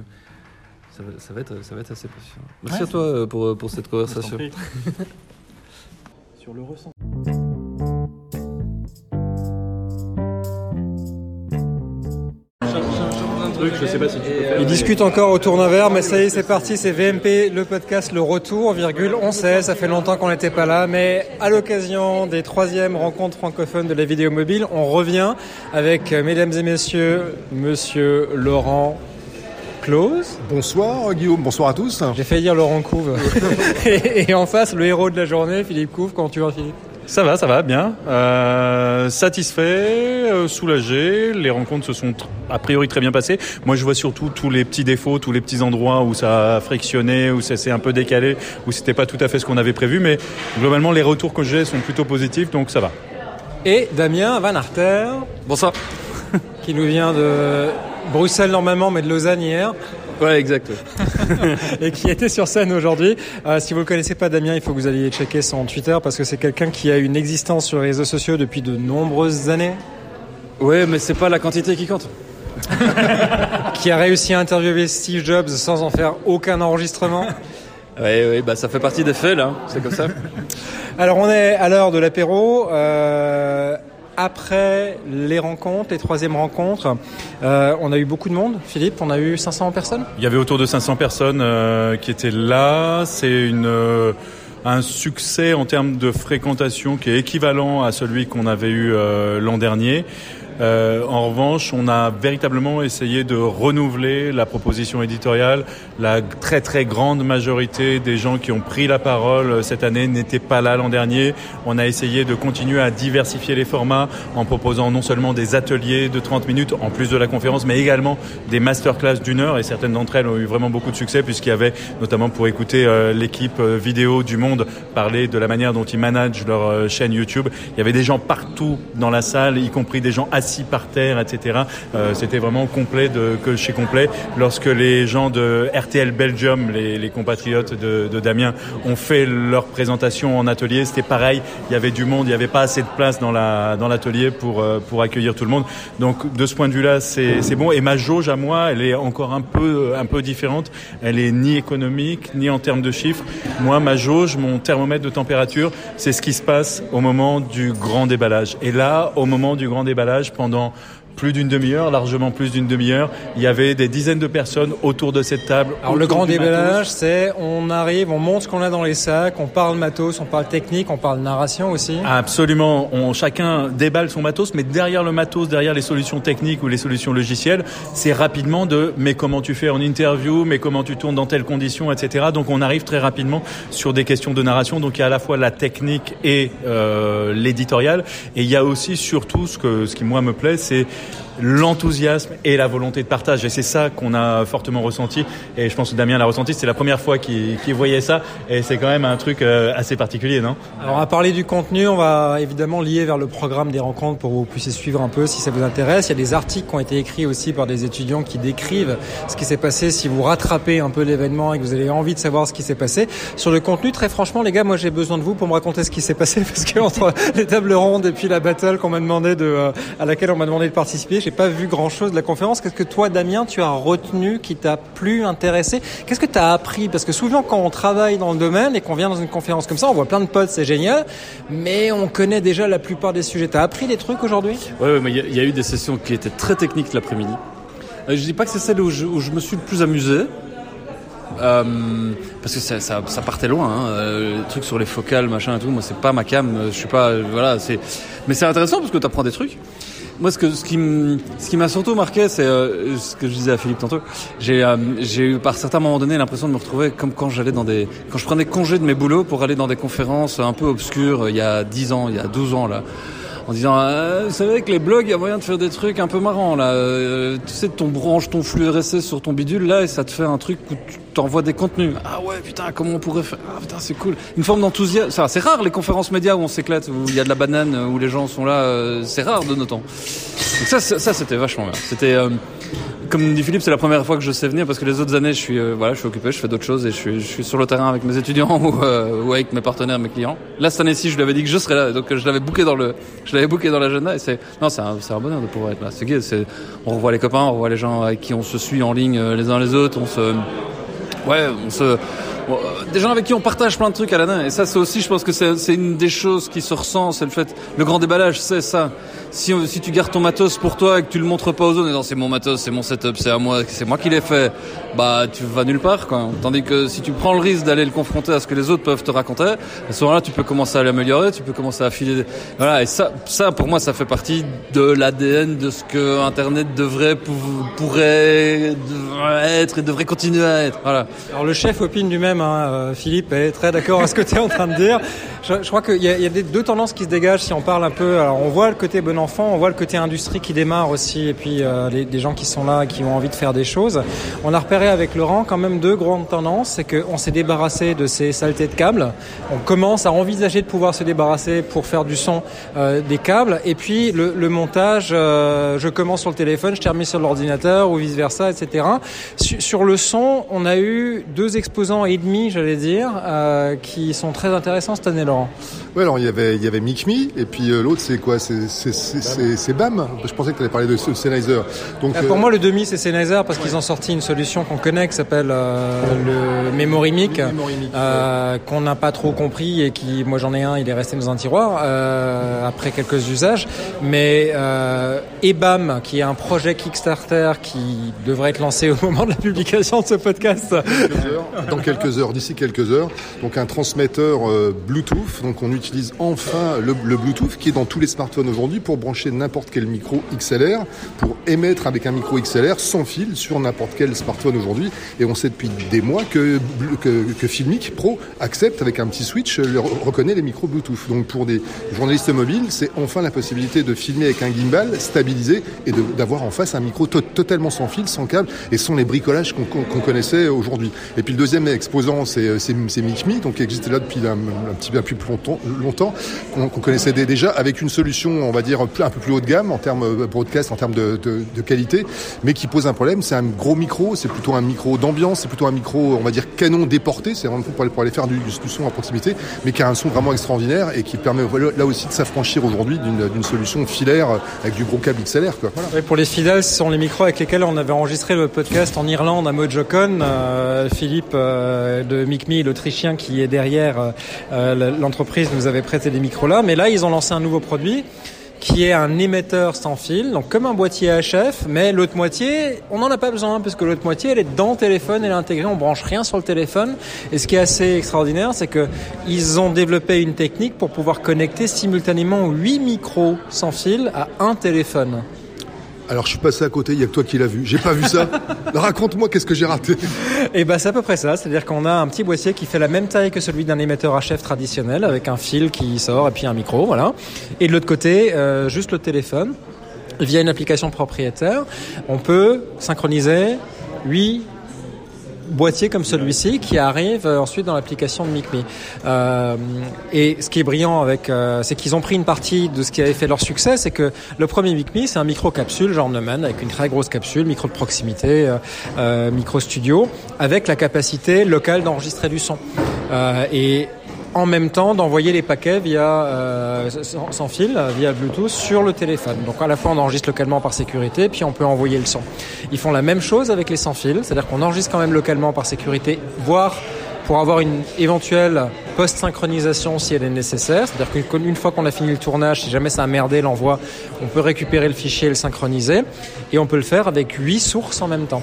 ça va, ça va être ça va être assez passionnant. Merci Ouais, à toi euh, pour pour cette conversation. Sur le ressenti. Ils discutent encore autour d'un verre, mais ça y est, c'est parti, c'est VMP, le podcast, le retour, virgule, on sait, ça fait longtemps qu'on n'était pas là, mais à l'occasion des troisièmes rencontres francophones de la vidéo mobile, on revient avec, euh, mesdames et messieurs, monsieur Laurent Close. Bonsoir Guillaume, bonsoir à tous. J'ai failli dire Laurent Couve. et, et en face, le héros de la journée, Philippe Couve, comment tu vas Philippe? Ça va, ça va, bien. Euh, satisfait, euh, soulagé. Les rencontres se sont a priori très bien passées. Moi, je vois surtout tous les petits défauts, tous les petits endroits où ça a frictionné, où ça s'est un peu décalé, où c'était pas tout à fait ce qu'on avait prévu. Mais globalement, les retours que j'ai sont plutôt positifs, donc ça va. Et Damien Van Arter, Bonsoir. qui nous vient de Bruxelles normalement, mais de Lausanne hier. Ouais, exact. et qui était sur scène aujourd'hui. Euh, si vous ne connaissez pas Damien, il faut que vous alliez checker son Twitter parce que c'est quelqu'un qui a une existence sur les réseaux sociaux depuis de nombreuses années, Ouais, mais c'est pas la quantité qui compte. qui a réussi à interviewer Steve Jobs sans en faire aucun enregistrement. Ouais, ouais, bah ça fait partie des faits là, c'est comme ça. Alors on est à l'heure de l'apéro. Euh, après les rencontres, les troisièmes rencontres, euh, on a eu beaucoup de monde. Philippe, on a eu 500 personnes? Il y avait autour de 500 personnes euh, qui étaient là. C'est euh, un succès en termes de fréquentation qui est équivalent à celui qu'on avait eu l'an dernier. Euh, en revanche, on a véritablement essayé de renouveler la proposition éditoriale. La très très grande majorité des gens qui ont pris la parole euh, cette année n'étaient pas là l'an dernier. On a essayé de continuer à diversifier les formats en proposant non seulement des ateliers de 30 minutes en plus de la conférence, mais également des masterclass d'une heure. Et certaines d'entre elles ont eu vraiment beaucoup de succès puisqu'il y avait notamment pour écouter euh, l'équipe euh, vidéo du Monde parler de la manière dont ils managent leur chaîne YouTube. Il y avait des gens partout dans la salle, y compris des gens assis par terre, etc. Euh, C'était vraiment complet de, que chez complet. Lorsque les gens de RTL Belgium, les, compatriotes de, Damien, ont fait leur présentation en atelier, c'était pareil. Il y avait du monde, il n'y avait pas assez de place dans la dans l'atelier pour euh, pour accueillir tout le monde. Donc de ce point de vue-là, c'est c'est bon. Et ma jauge à moi, elle est encore un peu un peu différente. Elle est ni économique ni en termes de chiffres. Moi, ma jauge, mon thermomètre de température, c'est ce qui se passe au moment du grand déballage. Et là, au moment du grand déballage, pendant plus d'une demi-heure, largement plus d'une demi-heure. Il y avait des dizaines de personnes autour de cette table. Alors le grand déballage, c'est on arrive, on montre ce qu'on a dans les sacs, on parle matos, on parle technique, on parle narration aussi. Absolument. On, chacun déballe son matos, mais derrière le matos, derrière les solutions techniques ou les solutions logicielles, c'est rapidement de mais comment tu fais en interview, mais comment tu tournes dans telles conditions, etc. Donc on arrive très rapidement sur des questions de narration. Donc il y a à la fois la technique et euh, l'éditorial. Et il y a aussi surtout ce, que, ce qui moi me plaît, c'est l'enthousiasme et la volonté de partage. Et c'est ça qu'on a fortement ressenti. Et je pense que Damien l'a ressenti. C'est la première fois qu'il voyait ça. Et c'est quand même un truc euh, assez particulier, non? Alors à parler du contenu, on va évidemment lier vers le programme des rencontres pour que vous puissiez suivre un peu si ça vous intéresse. Il y a des articles qui ont été écrits aussi par des étudiants qui décrivent ce qui s'est passé si vous rattrapez un peu l'événement et que vous avez envie de savoir ce qui s'est passé. Sur le contenu, très franchement, les gars, moi j'ai besoin de vous pour me raconter ce qui s'est passé parce que entre les tables rondes et puis la battle qu'on m'a demandé de, euh, à laquelle on m'a demandé de participer, j'ai pas vu grand chose de la conférence. Qu'est-ce que toi, Damien, tu as retenu qui t'a plus intéressé? Qu'est-ce que tu as appris? Parce que souvent, quand on travaille dans le domaine et qu'on vient dans une conférence comme ça, on voit plein de potes, c'est génial, mais on connaît déjà la plupart des sujets. T'as appris des trucs aujourd'hui? Ouais, ouais, mais il y, a- eu des sessions qui étaient très techniques l'après-midi. Euh, Je dis pas que c'est celle où je, me suis le plus amusé. Euh, parce que ça, partait loin, hein, euh, les trucs sur les focales, machin et tout. Moi, c'est pas ma cam. Je suis pas, voilà. C'est, mais c'est intéressant parce que tu apprends des trucs. Moi, ce que ce qui m'a surtout marqué, c'est euh, ce que je disais à Philippe tantôt. J'ai euh, eu par certains moments donnés l'impression de me retrouver comme quand j'allais dans des quand je prenais congé de mes boulots pour aller dans des conférences un peu obscures euh, il y a 10 ans, il y a 12 ans là en disant euh, vous savez que les blogs il y a moyen de faire des trucs un peu marrants là. Euh, tu sais ton branche ton flux RSS sur ton bidule là et ça te fait un truc où tu t'envoies des contenus. Ah ouais putain comment on pourrait faire? Ah putain c'est cool. Une forme d'enthousiasme. Ça, c'est rare les conférences médias où on s'éclate où il y a de la banane où les gens sont là euh, c'est rare de nos temps. Donc ça ça c'était vachement bien. C'était euh, comme dit Philippe, c'est la première fois que je sais venir parce que les autres années, je suis, euh, voilà, je suis occupé, je fais d'autres choses et je suis, je suis sur le terrain avec mes étudiants ou, euh, ou avec mes partenaires, mes clients. Là, cette année-ci, je lui avais dit que je serais là, donc euh, je l'avais booké dans le, je l'avais booké dans l'agenda et c'est, non, c'est un, un bonheur de pouvoir être là. C'est gay, c'est, on revoit les copains, on revoit les gens avec qui on se suit en ligne euh, les uns les autres, on se, ouais, on se, bon, euh, des gens avec qui on partage plein de trucs à la main. Et ça, c'est aussi, je pense que c'est une des choses qui se ressent, c'est le fait, le grand déballage, c'est ça. Si, on- si tu gardes ton matos pour toi et que tu le montres pas aux autres, en disant c'est mon matos, c'est mon setup, c'est à moi, c'est moi qui l'ai fait, bah tu vas nulle part quoi. Tandis que si tu prends le risque d'aller le confronter à ce que les autres peuvent te raconter, à ce moment-là tu peux commencer à l'améliorer, tu peux commencer à filer. Voilà et ça, ça pour moi ça fait partie de l'ADN de ce que Internet devrait, pou- pourrait, être et devrait continuer à être. Voilà. Alors le chef opine du même, hein, euh, Philippe est très d'accord à ce que tu es en train de dire. Je, crois qu'il y a, des, deux tendances qui se dégagent si on parle un peu. Alors on voit le côté bon enfant, on voit le côté industrie qui démarre aussi, et puis euh, les, des gens qui sont là qui ont envie de faire des choses. On a repéré avec Laurent quand même deux grandes tendances, c'est qu'on s'est débarrassé de ces saletés de câbles. On commence à envisager de pouvoir se débarrasser pour faire du son euh, des câbles, et puis le, montage. je commence sur le téléphone, je termine sur l'ordinateur ou vice versa, etc. Sur, sur le son, on a eu deux exposants et j'allais dire, euh, qui sont très intéressants cette année, Laurent. Ouais, alors il y avait, il y avait et puis euh, l'autre c'est quoi? C'est BAM Je pensais que tu allais parler de Sennheiser. Donc, Euh, euh, Pour moi, le demi, c'est Sennheiser parce qu'ils ont sorti une solution qu'on connaît qui s'appelle euh, le Memory Mic, euh, qu'on n'a pas trop compris et qui, moi j'en ai un, il est resté dans un tiroir euh, après quelques usages. Mais euh, EBAM, qui est un projet Kickstarter qui devrait être lancé au moment de la publication de ce podcast. quelques heures, dans quelques heures, d'ici quelques heures. Donc un transmetteur euh, Bluetooth. Donc on utilise enfin le, Bluetooth qui est dans tous les smartphones aujourd'hui pour brancher n'importe quel micro XLR, pour émettre avec un micro XLR sans fil sur n'importe quel smartphone aujourd'hui. Et on sait depuis des mois que, que, Filmic Pro accepte avec un petit switch, le, reconnaît les micros Bluetooth. Donc pour des journalistes mobiles, c'est enfin la possibilité de filmer avec un gimbal stabilisé et d'avoir en face un micro to- totalement sans fil, sans câble et sans les bricolages qu'on connaissait aujourd'hui. Et puis le deuxième exposant, c'est c'est MicMe, donc qui existe là depuis un, petit peu plus longtemps, qu'on connaissait dé- déjà avec une solution, on va dire, un peu plus haut de gamme en termes euh, broadcast, en termes de, qualité, mais qui pose un problème. C'est un gros micro, c'est plutôt un micro d'ambiance, c'est plutôt un micro, on va dire, canon déporté, c'est vraiment pour aller, faire du, son à proximité, mais qui a un son vraiment extraordinaire et qui permet là aussi de s'affranchir aujourd'hui d'une solution filaire avec du gros câble XLR. Pour les fidèles, ce sont les micros avec lesquels on avait enregistré le podcast en Irlande à Mojocon. Euh, Philippe euh, de MicMe, l'Autrichien qui est derrière euh, l'entreprise, nous avait prêté des micros là. Mais là, ils ont lancé un nouveau produit qui est un émetteur sans fil, donc comme un boîtier HF, mais l'autre moitié, on n'en a pas besoin parce que l'autre moitié, elle est dans le téléphone, elle est intégrée, on branche rien sur le téléphone. Et ce qui est assez extraordinaire, c'est que ils ont développé une technique pour pouvoir connecter simultanément 8 micros sans fil à un téléphone. Alors je suis passé à côté, il y a que toi qui l'as vu. J'ai pas vu ça. Raconte-moi qu'est-ce que j'ai raté. Et ben c'est à peu près ça, c'est-à-dire qu'on a un petit boîtier qui fait la même taille que celui d'un émetteur HF traditionnel avec un fil qui sort et puis un micro, voilà. Et de l'autre côté, euh, juste le téléphone via une application propriétaire, on peut synchroniser 8 boîtier comme celui-ci qui arrive euh, ensuite dans l'application de MicMe. Euh, et ce qui est brillant avec, euh, c'est qu'ils ont pris une partie de ce qui avait fait leur succès, c'est que le premier MicMe, c'est un micro capsule genre Neumann avec une très grosse capsule, micro de proximité, euh, euh, micro studio, avec la capacité locale d'enregistrer du son. Euh, et en même temps d'envoyer les paquets via euh, sans, sans, fil, via Bluetooth sur le téléphone. Donc à la fois on enregistre localement par sécurité, puis on peut envoyer le son. Ils font la même chose avec les sans fil, c'est-à-dire qu'on enregistre quand même localement par sécurité, voire pour avoir une éventuelle post-synchronisation si elle est nécessaire. C'est-à-dire qu'une fois qu'on a fini le tournage, si jamais ça a merdé l'envoi, on peut récupérer le fichier et le synchroniser. Et on peut le faire avec huit sources en même temps.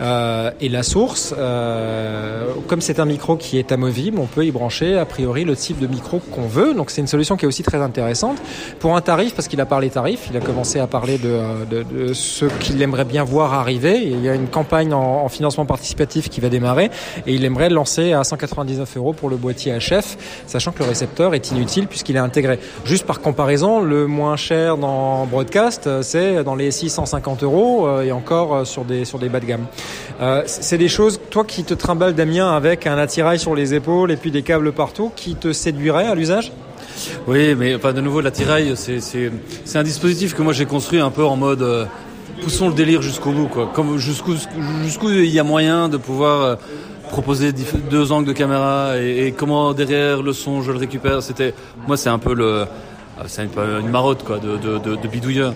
Euh, et la source, euh, comme c'est un micro qui est amovible, on peut y brancher a priori le type de micro qu'on veut. Donc c'est une solution qui est aussi très intéressante pour un tarif, parce qu'il a parlé tarif, il a commencé à parler de, de, de ce qu'il aimerait bien voir arriver. Il y a une campagne en, en, financement participatif qui va démarrer et il aimerait lancer à 199 euros pour le boîtier HF, sachant que le récepteur est inutile puisqu'il est intégré. Juste par comparaison, le moins cher dans broadcast, c'est dans les 650 euros euh, et encore sur des sur des bas de gamme. Euh, c'est des choses, toi qui te trimbales Damien avec un attirail sur les épaules et puis des câbles partout, qui te séduiraient à l'usage? Oui, mais de nouveau, l'attirail, c'est un dispositif que moi j'ai construit un peu en mode euh, poussons le délire jusqu'au bout, quoi. Jusqu'où il y a moyen de pouvoir euh, proposer deux angles de caméra et, comment derrière le son je le récupère. Moi c'est un peu le c'est une, marotte quoi de bidouilleur.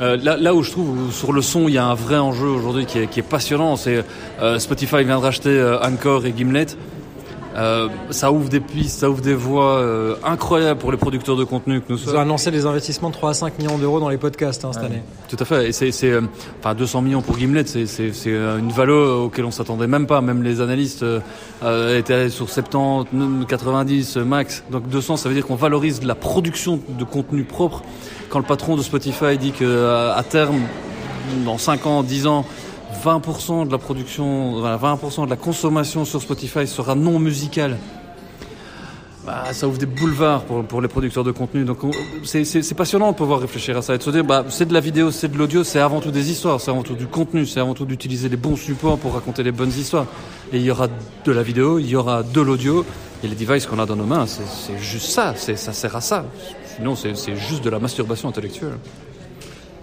Euh, là, là, où je trouve sur le son il y a un vrai enjeu aujourd'hui qui est, qui est, passionnant, c'est euh, Spotify vient de racheter euh, Anchor et Gimlet. Euh, ça ouvre des pistes, ça ouvre des voies euh, incroyables pour les producteurs de contenu que nous sommes. Ils ont annoncé des investissements de 3 à 5 millions d'euros dans les podcasts hein, cette ouais. année. Tout à fait. Et c'est, euh, enfin 200 millions pour Gimlet, c'est, une valeur auquel on s'attendait même pas. Même les analystes étaient sur 70, 90 max. Donc 200, ça veut dire qu'on valorise la production de contenu propre. Quand le patron de Spotify dit que à terme, dans 5 ans, 10 ans, 20% de la production, 20% de la consommation sur Spotify sera non musicale. Bah, ça ouvre des boulevards pour, pour les producteurs de contenu. Donc c'est passionnant de pouvoir réfléchir à ça et de se dire bah, c'est de la vidéo, c'est de l'audio, c'est avant tout des histoires, c'est avant tout du contenu, c'est avant tout d'utiliser les bons supports pour raconter les bonnes histoires. Et il y aura de la vidéo, il y aura de l'audio. Et les devices qu'on a dans nos mains, c'est juste ça, ça sert à ça. Sinon, c'est juste de la masturbation intellectuelle.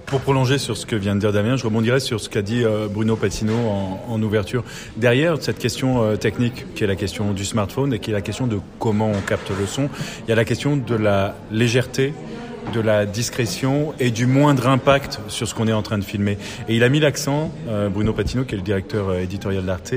Pour prolonger sur ce que vient de dire Damien, je rebondirais sur ce qu'a dit Bruno Patino en, en, ouverture. Derrière cette question euh, technique, qui est la question du smartphone et qui est la question de comment on capte le son, il y a la question de la légèreté de la discrétion et du moindre impact sur ce qu'on est en train de filmer. Et il a mis l'accent, euh, Bruno Patino, qui est le directeur euh, éditorial d'Arte,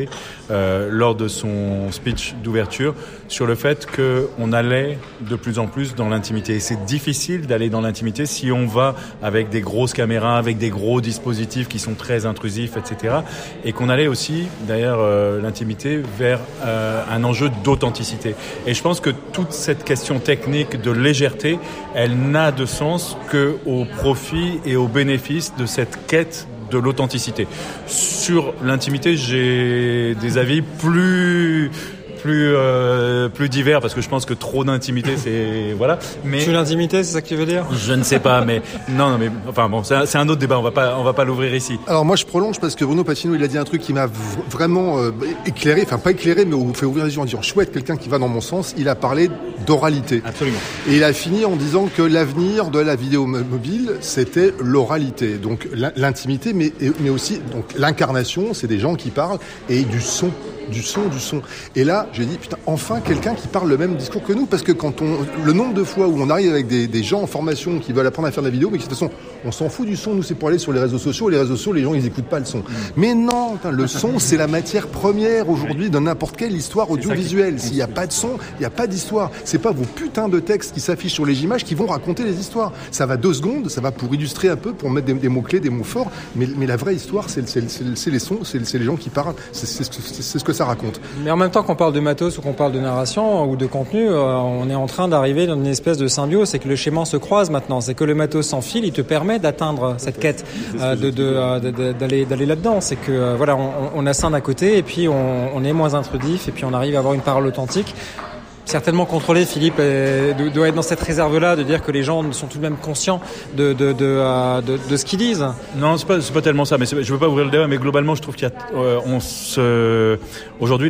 euh, lors de son speech d'ouverture, sur le fait qu'on allait de plus en plus dans l'intimité. Et c'est difficile d'aller dans l'intimité si on va avec des grosses caméras, avec des gros dispositifs qui sont très intrusifs, etc. Et qu'on allait aussi, d'ailleurs, l'intimité vers un enjeu d'authenticité. Et je pense que toute cette question technique de légèreté, elle n'a de sens que au profit et au bénéfice de cette quête de l'authenticité. Sur l'intimité, j'ai des avis plus plus euh, plus divers parce que je pense que trop d'intimité c'est voilà. Mais tu l'intimité c'est ça que tu veux dire je ne sais pas mais non non mais enfin bon c'est un, un, autre débat on va pas on va pas l'ouvrir ici. Alors moi je prolonge parce que Bruno Patino il a dit un truc qui m'a vraiment euh, éclairé enfin pas éclairé mais fait ouvrir les yeux en disant chouette quelqu'un qui va dans mon sens il a parlé d'oralité. Absolument. Et il a fini en disant que l'avenir de la vidéo mobile c'était l'oralité. Donc l'intimité mais mais aussi donc l'incarnation c'est des gens qui parlent et du son du son, du son. Et là, j'ai dit, putain, enfin quelqu'un qui parle le même discours que nous, parce que quand on, le nombre de fois où on arrive avec des, des gens en formation qui veulent apprendre à faire de la vidéo, mais qui de toute façon, on s'en fout du son, nous c'est pour aller sur les réseaux sociaux, et les réseaux sociaux, les gens ils écoutent pas le son. Mais non, putain, le son c'est la matière première aujourd'hui de n'importe quelle histoire audiovisuelle. S'il n'y a pas de son, il n'y a pas d'histoire. C'est pas vos putains de textes qui s'affichent sur les images qui vont raconter les histoires. Ça va deux secondes, ça va pour illustrer un peu, pour mettre des, des mots-clés, des mots forts, mais, mais la vraie histoire c'est les sons, c'est les gens qui parlent, c'est ce que ça raconte. Mais en même temps qu'on parle de matos ou qu'on parle de narration ou de contenu, euh, on est en train d'arriver dans une espèce de symbiose, c'est que le schéma se croise maintenant. C'est que le matos sans fil, il te permet d'atteindre cette quête, euh, de- euh, d'aller d'aller là-dedans. C'est que euh, voilà, on, on a ça d'un côté et puis on, on est moins intrusif et puis on arrive à avoir une parole authentique. Certainement contrôlé, Philippe do- doit être dans cette réserve-là de dire que les gens sont tout de même conscients de, de, de, euh, de- ce qu'ils disent. Non, c'est pas, pas tellement ça. Mais je veux pas ouvrir le débat, mais globalement, je trouve qu'il euh,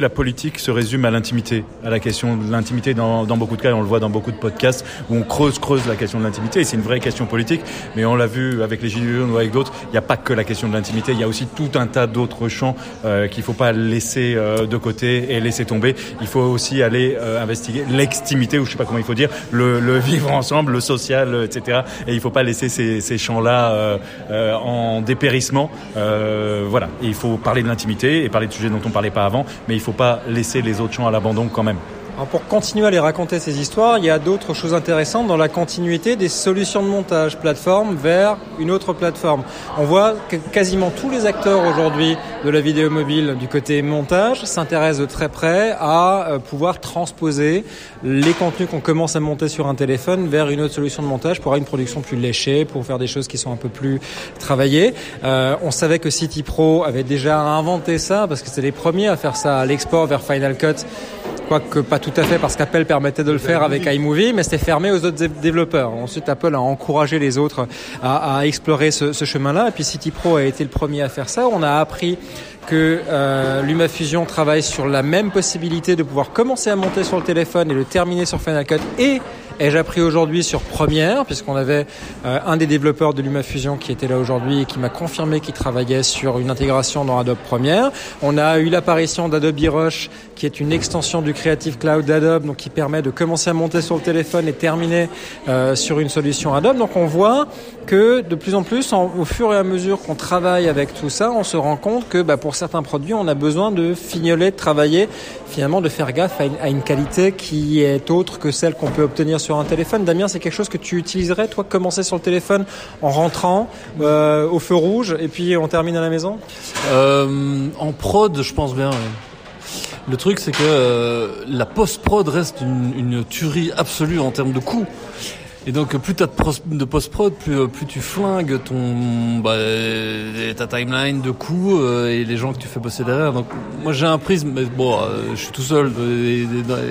la politique se résume à l'intimité, à la question de l'intimité dans, dans beaucoup de cas. On le voit dans beaucoup de podcasts où on creuse, creuse la question de l'intimité. C'est une vraie question politique. Mais on l'a vu avec les gilets jaunes ou avec d'autres. Il n'y a pas que la question de l'intimité. Il y a aussi tout un tas d'autres champs euh, qu'il faut pas laisser euh, de côté et laisser tomber. Il faut aussi aller investiguer l'extimité, ou je sais pas comment il faut dire, le, le vivre ensemble, le social, euh, etc. Et il faut pas laisser ces, ces champs-là euh, euh, en dépérissement. Euh, voilà. Il faut parler de l'intimité et parler de sujets dont on parlait pas avant, mais il faut pas laisser les autres champs à l'abandon quand même. Alors pour continuer à les raconter ces histoires, il y a d'autres choses intéressantes dans la continuité des solutions de montage plateforme vers une autre plateforme. On voit quasiment tous les acteurs aujourd'hui de la vidéo mobile du côté montage s'intéressent de très près à euh, pouvoir transposer les contenus qu'on commence à monter sur un téléphone vers une autre solution de montage pour avoir une production plus léchée, pour faire des choses qui sont un peu plus travaillées. Euh, on savait que City Pro avait déjà inventé ça parce que c'est les premiers à faire ça à l'export vers Final Cut quoique pas tout à fait parce qu'Apple permettait de le faire avec iMovie, mais c'était fermé aux autres dé- développeurs. Ensuite, Apple a encouragé les autres à, à explorer ce, ce chemin-là, et puis City Pro a été le premier à faire ça. On a appris que euh, LumaFusion travaille sur la même possibilité de pouvoir commencer à monter sur le téléphone et le terminer sur Final Cut et ai-je appris aujourd'hui sur Premiere, puisqu'on avait euh, un des développeurs de LumaFusion qui était là aujourd'hui et qui m'a confirmé qu'il travaillait sur une intégration dans Adobe Premiere. On a eu l'apparition d'Adobe Rush, qui est une extension du Creative Cloud d'Adobe, donc qui permet de commencer à monter sur le téléphone et terminer euh, sur une solution Adobe. Donc on voit que de plus en plus, au fur et à mesure qu'on travaille avec tout ça, on se rend compte que bah, pour certains produits, on a besoin de fignoler, de travailler, finalement de faire gaffe à une, qualité qui est autre que celle qu'on peut obtenir sur un téléphone. Damien, c'est quelque chose que tu utiliserais, toi, commencer sur le téléphone en rentrant euh, au feu rouge et puis on termine à la maison? Euh, en prod, je pense bien. Le truc, c'est que euh, la post-prod reste une tuerie absolue en termes de coût. Et donc, plus t'as de, post-prod, plus, euh, plus tu flingues ton, bah, euh, ta timeline de coûts euh, et les gens que tu fais bosser derrière. Donc, moi, j'ai un prisme, mais bon, euh, je suis tout seul et,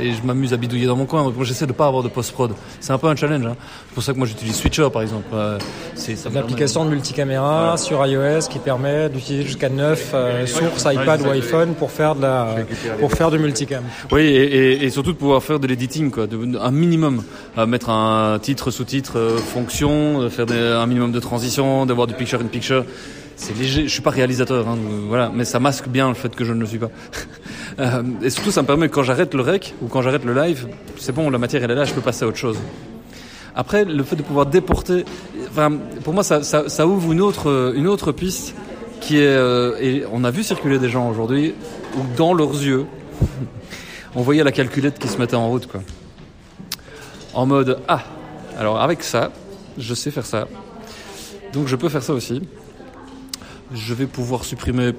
et je m'amuse à bidouiller dans mon coin. Donc, moi, j'essaie de pas avoir de post-prod. C'est un peu un challenge. Hein. C'est pour ça que moi, j'utilise Switcher, par exemple. Euh, c'est permet- L'application de multicaméra sur iOS qui permet d'utiliser jusqu'à 9 euh, sources iPad ou iPhone pour faire de la pour faire du multicam. Oui, et, et, et surtout de pouvoir faire de l'editing, quoi, de, un minimum, à mettre un titre, sous-titre, euh, fonction, de faire un minimum de transition, d'avoir du picture in picture. C'est léger. Je suis pas réalisateur, hein, voilà, mais ça masque bien le fait que je ne le suis pas. Euh, et surtout, ça me permet quand j'arrête le rec ou quand j'arrête le live, c'est bon, la matière elle est là, je peux passer à autre chose. Après, le fait de pouvoir déporter, pour moi, ça, ouvre une autre, une autre piste qui est, euh, et on a vu circuler des gens aujourd'hui où dans leurs yeux, on voyait la calculette qui se mettait en route, quoi. En mode, ah, alors avec ça, je sais faire ça. Donc je peux faire ça aussi. Je vais pouvoir supprimer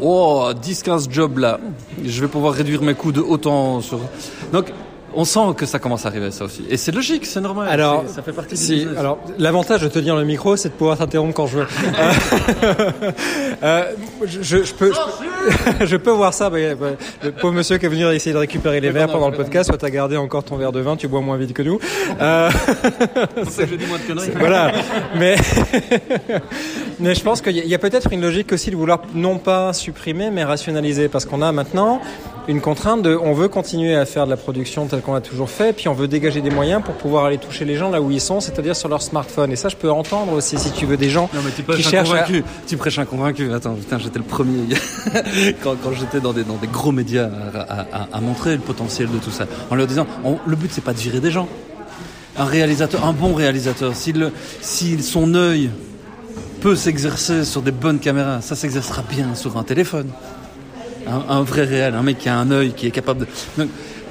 oh, 10-15 jobs là. Je vais pouvoir réduire mes coûts de autant sur... Donc on sent que ça commence à arriver ça aussi. Et c'est logique, c'est normal. Alors, C'est- ça fait partie du Si, business. alors l'avantage de tenir le micro, c'est de pouvoir t'interrompre quand je veux. Euh, euh, je, je- je peux, je, peux- je peux voir ça. bah, le pauvre monsieur qui est venu essayer de récupérer les verres pendant le podcast, soit t'as gardé encore ton verre de vin, tu bois moins vite que nous. Euh, je dis moins de conneries. voilà. Mais, mais je pense qu'il y a, il y a peut-être une logique aussi de vouloir non pas supprimer, mais rationaliser, parce qu'on a maintenant une contrainte de, on veut continuer à faire de la production telle qu'on a toujours fait, puis on veut dégager des moyens pour pouvoir aller toucher les gens là où ils sont, c'est-à-dire sur leur smartphone. Et ça, je peux entendre aussi, si tu veux, des gens Non mais tu qui cherchent à-. Tu prêches un convaincu. Attends, putain, j'étais le premier quand, quand j'étais dans des, dans des gros médias à, à- à montrer le potentiel de tout ça. En leur disant, on- le but c'est pas de virer des gens. Un réalisateur, un bon réalisateur, si son œil peut s'exercer sur des bonnes caméras, ça s'exercera bien sur un téléphone. Un, un vrai réel, un mec qui a un œil, qui est capable de. Donc,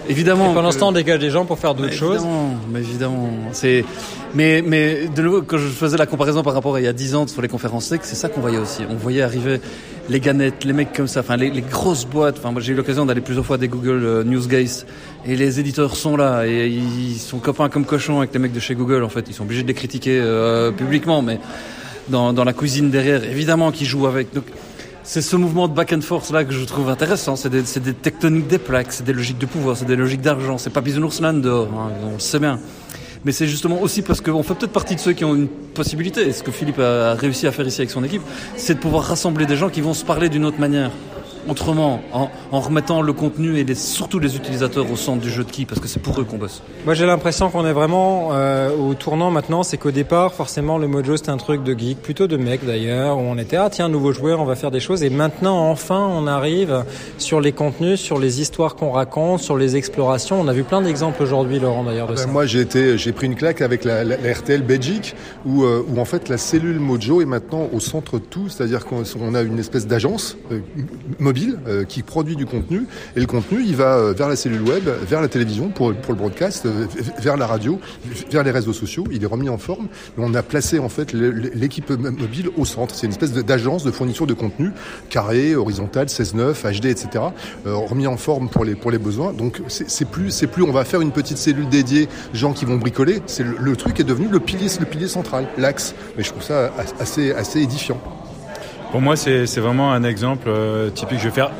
évidemment. Et pendant ce temps, on dégage des gens pour faire d'autres mais choses. Évidemment, mais évidemment. C'est, mais, mais de nouveau, quand je faisais la comparaison par rapport à il y a 10 ans sur les conférences tech, c'est ça qu'on voyait aussi. On voyait arriver les ganettes, les mecs comme ça, enfin les, les grosses boîtes. Enfin, moi j'ai eu l'occasion d'aller plusieurs fois à des Google euh, Newsgates et les éditeurs sont là et ils sont copains comme cochons avec les mecs de chez Google. En fait, ils sont obligés de les critiquer euh, publiquement, mais dans, dans la cuisine derrière, évidemment qu'ils jouent avec. Donc, c'est ce mouvement de back and forth là que je trouve intéressant. C'est des, des tectoniques des plaques, c'est des logiques de pouvoir, c'est des logiques d'argent. C'est pas bisounours là dehors, hein, on le sait bien. Mais c'est justement aussi parce qu'on fait peut-être partie de ceux qui ont une possibilité. Et ce que Philippe a réussi à faire ici avec son équipe, c'est de pouvoir rassembler des gens qui vont se parler d'une autre manière. Autrement, en, en remettant le contenu et les- surtout les utilisateurs au centre du jeu de qui, parce que c'est pour eux qu'on bosse. Moi, j'ai l'impression qu'on est vraiment euh, au tournant maintenant. C'est qu'au départ, forcément, le Mojo, c'était un truc de geek, plutôt de mec d'ailleurs, où on était, ah tiens, nouveau joueur, on va faire des choses. Et maintenant, enfin, on arrive sur les contenus, sur les histoires qu'on raconte, sur les explorations. On a vu plein d'exemples aujourd'hui, Laurent, d'ailleurs, de Ben, ça. moi, j'ai été, j'ai pris une claque avec la, la- la RTL Belgique, où, euh, où en fait la cellule Mojo est maintenant au centre de tout, c'est-à-dire qu'on on a une espèce d'agence euh, mobile euh, qui produit du contenu, et le contenu, il va euh, vers la cellule web, vers la télévision pour, pour le broadcast, euh, vers la radio, vers les réseaux sociaux. Il est remis en forme, on a placé en fait l'équipe mobile au centre. C'est une espèce d'agence de fourniture de contenu carré, horizontal, 16:9, HD, etc. remis en forme pour les pour les besoins. Donc c'est plus c'est plus on va faire une petite cellule dédiée gens qui vont bricoler. Le, le truc est devenu le pilier le pilier central, l'axe. Mais je trouve ça assez assez édifiant. Pour moi, c'est vraiment un exemple euh, typique. Je vais faire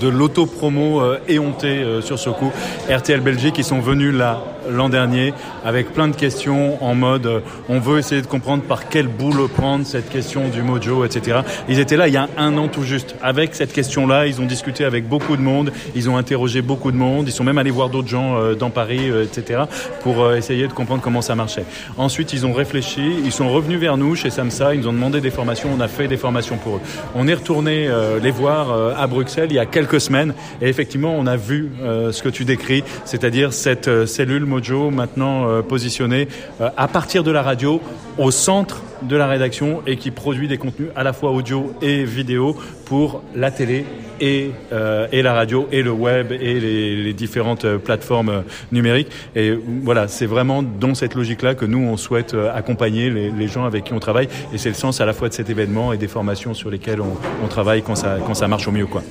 de l'auto-promo euh, éhonté euh, sur ce coup. RTL Belgique, ils sont venus là l'an dernier avec plein de questions en mode euh, on veut essayer de comprendre par quel bout le prendre cette question du mojo, etc. Ils étaient là il y a un an tout juste. Avec cette question-là, ils ont discuté avec beaucoup de monde, ils ont interrogé beaucoup de monde, ils sont même allés voir d'autres gens euh, dans Paris, euh, etc. pour euh, essayer de comprendre comment ça marchait. Ensuite, ils ont réfléchi, ils sont revenus vers nous chez Samsa, ils nous ont demandé des formations, on a fait des formations pour eux. On est retourné les voir à Bruxelles il y a quelques semaines et effectivement, on a vu ce que tu décris, c'est-à-dire cette cellule Mojo maintenant euh, positionnée euh, à partir de la radio au centre de la rédaction et qui produit des contenus à la fois audio et vidéo pour la télé et, euh, et la radio et le web et les, différentes plateformes numériques. Et voilà, c'est vraiment dans cette logique-là que nous, on souhaite accompagner les, les gens avec qui on travaille. Et c'est le sens à la fois de cet événement et des formations sur lesquelles on, on travaille quand ça, quand ça marche au mieux. Quoi.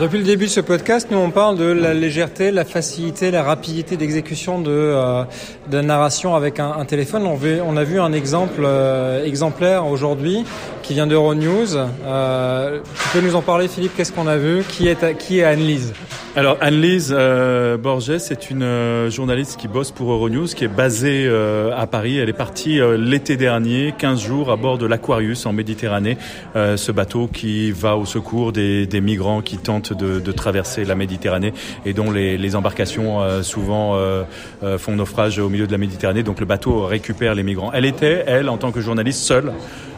Depuis le début de ce podcast, nous on parle de la légèreté, la facilité, la rapidité d'exécution de, euh, la narration avec un, un téléphone. On, veut- on a vu un exemple euh, exemplaire aujourd'hui qui vient d'Euronews. Euh, tu peux nous en parler, Philippe? Qu'est-ce qu'on a vu? Qui est, qui Anne-Lise? Alors Anne-Lise euh, Borges, c'est une euh, journaliste qui bosse pour Euronews, qui est basée euh, à Paris. Elle est partie euh, l'été dernier, 15 jours à bord de l'Aquarius en Méditerranée, euh, ce bateau qui va au secours des, des migrants qui tentent de, traverser la Méditerranée et dont les, embarcations euh, souvent euh, euh, font naufrage au milieu de la Méditerranée. Donc le bateau récupère les migrants. Elle était, elle, en tant que journaliste, seule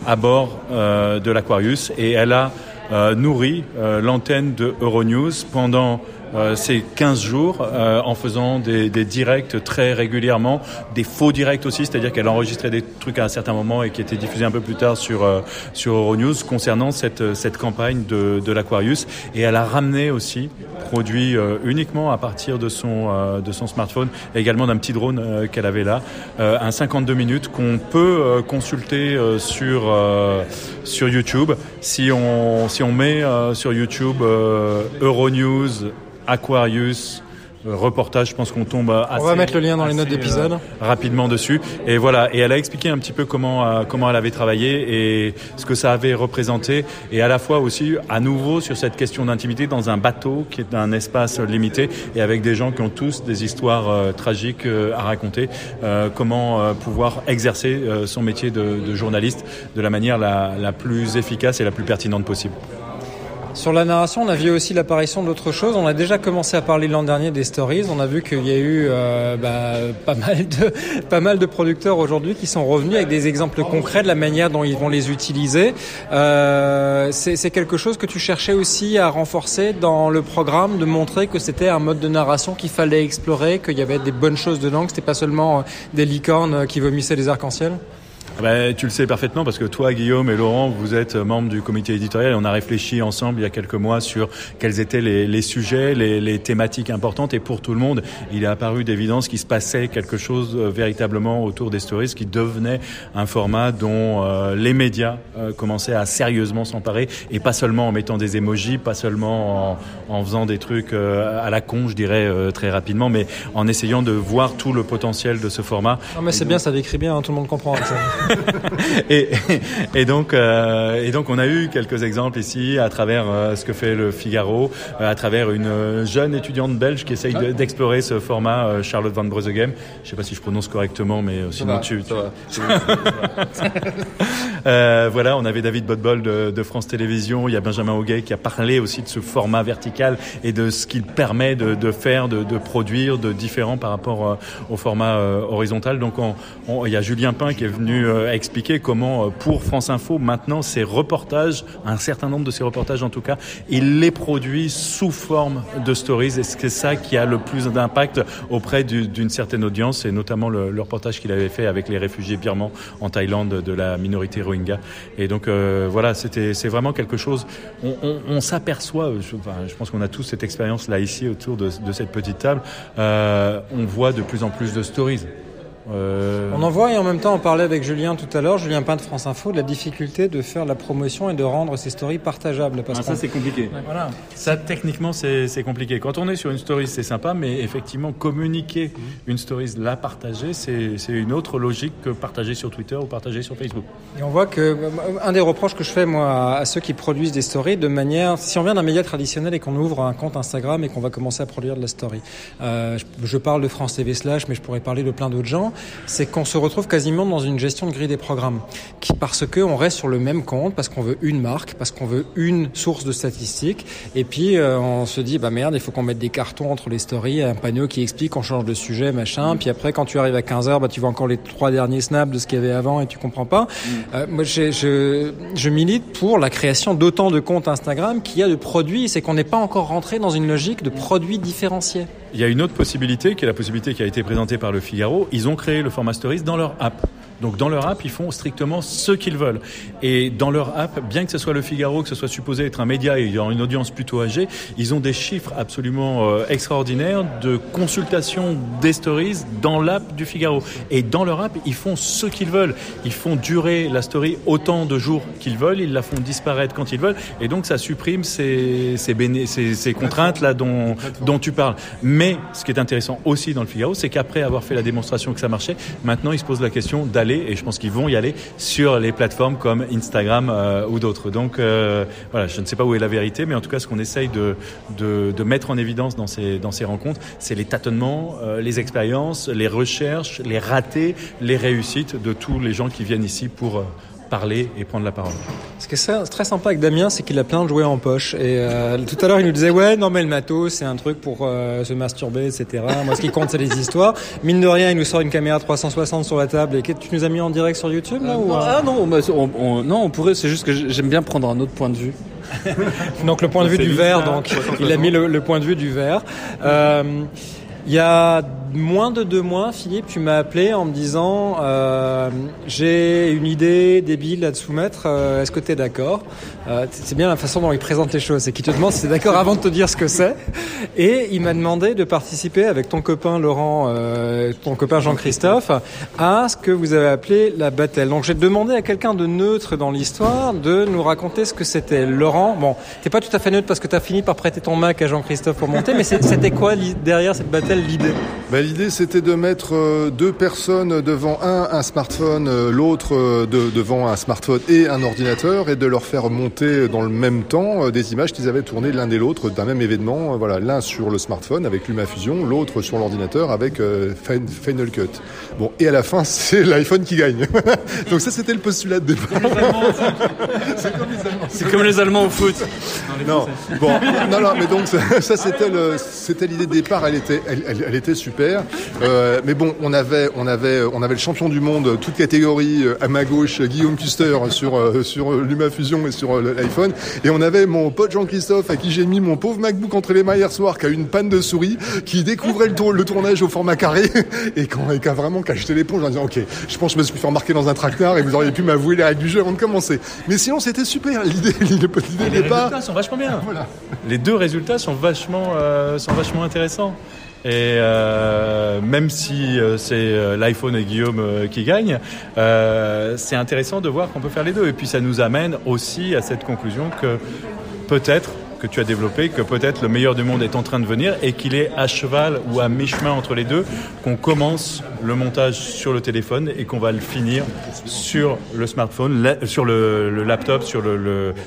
à bord de l'Aquarius et elle a nourri l'antenne de Euronews pendant ces 15 jours euh, en faisant des, directs très régulièrement, des faux directs aussi, c'est-à-dire qu'elle enregistrait des trucs à un certain moment et qui étaient diffusés un peu plus tard sur, euh, sur Euronews concernant cette, cette campagne de, de l'Aquarius. Et elle a ramené aussi, produit euh, uniquement à partir de son, euh, de son smartphone, et également d'un petit drone euh, qu'elle avait là, euh, un 52 minutes qu'on peut euh, consulter euh, sur, euh, sur YouTube. Si on, si on met euh, sur YouTube euh, Euronews, Aquarius, euh, reportage, je pense qu'on tombe assez, On va mettre le lien dans les notes d'épisode. euh, rapidement dessus. Et voilà, et elle a expliqué un petit peu comment euh, comment elle avait travaillé et ce que ça avait représenté, et à la fois aussi à nouveau sur cette question d'intimité dans un bateau qui est un espace limité et avec des gens qui ont tous des histoires euh, tragiques à raconter. euh, comment euh, pouvoir exercer euh, son métier de, de journaliste de la manière la, la plus efficace et la plus pertinente possible. Sur la narration, on a vu aussi l'apparition d'autres choses. On a déjà commencé à parler l'an dernier des stories. On a vu qu'il y a eu euh, bah, pas mal de pas mal de producteurs aujourd'hui qui sont revenus avec des exemples concrets de la manière dont ils vont les utiliser. Euh, c'est quelque chose que tu cherchais aussi à renforcer dans le programme, de montrer que c'était un mode de narration qu'il fallait explorer, qu'il y avait des bonnes choses dedans, que c'était pas seulement euh, des licornes qui vomissaient des arcs-en-ciel? Ah bah, tu le sais parfaitement parce que toi, Guillaume et Laurent, vous êtes membres du comité éditorial et on a réfléchi ensemble il y a quelques mois sur quels étaient les, les sujets, les, les, thématiques importantes et pour tout le monde, il est apparu d'évidence qu'il se passait quelque chose euh, véritablement autour des stories qui devenait un format dont euh, les médias euh, commençaient à sérieusement s'emparer et pas seulement en mettant des emojis, pas seulement en, en faisant des trucs à la con, je dirais très rapidement, mais en essayant de voir tout le potentiel de ce format. Non mais c'est bien, ça décrit bien, hein, tout le monde comprend. et, et, donc, euh, et donc, on a eu quelques exemples ici à travers euh, ce que fait le Figaro, euh, à travers une jeune étudiante belge qui essaye d'explorer ce format, Charlotte Van Breusegem. Je sais pas si je prononce correctement, mais sinon tu. voilà, on avait David Bodbol de, de, France Télévisions, il y a Benjamin Auguet qui a parlé aussi de ce format vertical et de ce qu'il permet de, de faire, de, de, produire, de différent par rapport au format horizontal. Donc, on, on, il y a Julien Pain qui est venu euh, expliquer comment, euh, pour France Info, maintenant, ces reportages, un certain nombre de ces reportages en tout cas, il les produit sous forme de stories et c'est ça qui a le plus d'impact auprès d'une certaine audience et notamment le, reportage qu'il avait fait avec les réfugiés birmans en Thaïlande de la minorité Rohingya. Et donc euh, voilà, c'était c'est vraiment quelque chose. On, s'aperçoit, je, enfin, je, pense qu'on a tous cette expérience là ici autour de, cette petite table. Euh, on voit de plus en plus de stories. Euh... On en voit et en même temps on parlait avec Julien tout à l'heure, Julien Pain de France Info, de la difficulté de faire la promotion et de rendre ces stories partageables. Parce ah, ça c'est compliqué. Voilà. Ça techniquement c'est compliqué. Quand on est sur une story c'est sympa, mais effectivement communiquer mmh. une story, la partager, c'est une autre logique que partager sur Twitter ou partager sur Facebook. Et on voit que un des reproches que je fais moi à ceux qui produisent des stories de manière, si on vient d'un média traditionnel et qu'on ouvre un compte Instagram et qu'on va commencer à produire de la story, euh, je, je parle de France TV slash, mais je pourrais parler de plein d'autres gens c'est qu'on se retrouve quasiment dans une gestion de grille des programmes. Qui, parce qu'on reste sur le même compte, parce qu'on veut une marque, parce qu'on veut une source de statistiques. Et puis, euh, on se dit, bah merde, il faut qu'on mette des cartons entre les stories, un panneau qui explique qu'on change de sujet, machin. Puis après, quand tu arrives à 15h, bah, tu vois encore les trois derniers snaps de ce qu'il y avait avant et tu comprends pas. Mm. Euh, moi, je, je, je milite pour la création d'autant de comptes Instagram qu'il y a de produits. C'est qu'on n'est pas encore rentré dans une logique de produits différenciés. Il y a une autre possibilité, qui est la possibilité qui a été présentée par le Figaro. Ils ont créé le format Stories dans leur app. Donc dans leur app, ils font strictement ce qu'ils veulent. Et dans leur app, bien que ce soit le Figaro, que ce soit supposé être un média et ayant une audience plutôt âgée, ils ont des chiffres absolument euh, extraordinaires de consultation des stories dans l'app du Figaro. Et dans leur app, ils font ce qu'ils veulent. Ils font durer la story autant de jours qu'ils veulent, ils la font disparaître quand ils veulent, et donc ça supprime ces, ces, ces, ces contraintes là dont, dont tu parles. Mais ce qui est intéressant aussi dans le Figaro, c'est qu'après avoir fait la démonstration que ça marchait, maintenant ils se posent la question d'aller et je pense qu'ils vont y aller sur les plateformes comme Instagram euh, ou d'autres. Donc euh, voilà, je ne sais pas où est la vérité, mais en tout cas, ce qu'on essaye de, de, de, mettre en évidence dans ces, dans ces rencontres, c'est les tâtonnements, euh, les expériences, les recherches, les ratés, les réussites de tous les gens qui viennent ici pour parler et prendre la parole. Ce qui est très sympa avec Damien, c'est qu'il a plein de jouets en poche. Et euh, tout à l'heure, il nous disait ouais, non mais le matos, c'est un truc pour euh, se masturber, etc. Moi, ce qui compte, c'est les histoires. Mine de rien, il nous sort une caméra 360 sur la table. Et tu nous as mis en direct sur YouTube là ou, Ah non, on, on, non, on pourrait. C'est juste que j'aime bien prendre un autre point de vue. donc le point de vue du verre. Donc il a mis le, le, point de vue du verre. Euh, il y a moins de deux mois, Philippe, tu m'as appelé en me disant euh, j'ai une idée débile à te soumettre. Euh, est-ce que tu es d'accord euh, C'est bien la façon dont il présente les choses. C'est qu'il te demande si tu d'accord avant de te dire ce que c'est. Et il m'a demandé de participer avec ton copain Laurent, euh, ton copain Jean-Christophe, à ce que vous avez appelé la battle. Donc j'ai demandé à quelqu'un de neutre dans l'histoire de nous raconter ce que c'était. Laurent, bon, t'es pas tout à fait neutre parce que tu as fini par prêter ton Mac à Jean-Christophe pour monter, mais c'était quoi derrière cette battle l'idée? Ben, L'idée, c'était de mettre euh, deux personnes devant un, un smartphone, euh, l'autre euh, de- devant un smartphone et un ordinateur, et de leur faire monter dans le même temps des images qu'ils avaient tournées l'un et l'autre d'un même événement. Voilà, l'un sur le smartphone avec LumaFusion, l'autre sur l'ordinateur avec Fin- Final Cut. Bon, et à la fin, c'est l'iPhone qui gagne. Donc ça, c'était le postulat de départ. C'est comme les Allemands au foot. Non, bon, non, non, mais donc ça, ça, c'était le, c'était l'idée de départ. Elle était, elle, elle- elle était super. Euh, mais bon, on avait, on avait, on avait le champion du monde, toute catégorie euh, à ma gauche, Guillaume Custer sur euh, sur euh, LumaFusion et sur l'iPhone, et on avait mon pote Jean-Christophe à qui j'ai mis mon pauvre MacBook entre les mains hier soir, qui a eu une panne de souris, qui découvrait le, tour- le tournage au format carré, et qui a vraiment cacheté l'éponge en disant, ok, je pense que je me suis fait remarquer dans un traquenard et vous auriez pu m'avouer les règles du jeu avant de commencer. Mais sinon, c'était super. L'idée, l'idée, Les résultats sont vachement bien. Voilà. Les deux résultats sont vachement, euh, sont vachement intéressants. Et euh, même si euh, c'est euh, l'iPhone et Guillaume qui gagnent, c'est intéressant de voir qu'on peut faire les deux. Et puis ça nous amène aussi à cette conclusion que peut-être que tu as développé, que peut-être le meilleur du monde est en train de venir et qu'il est à cheval ou à mi-chemin entre les deux, qu'on commence le montage sur le téléphone et qu'on va le finir sur le smartphone, sur le, laptop, sur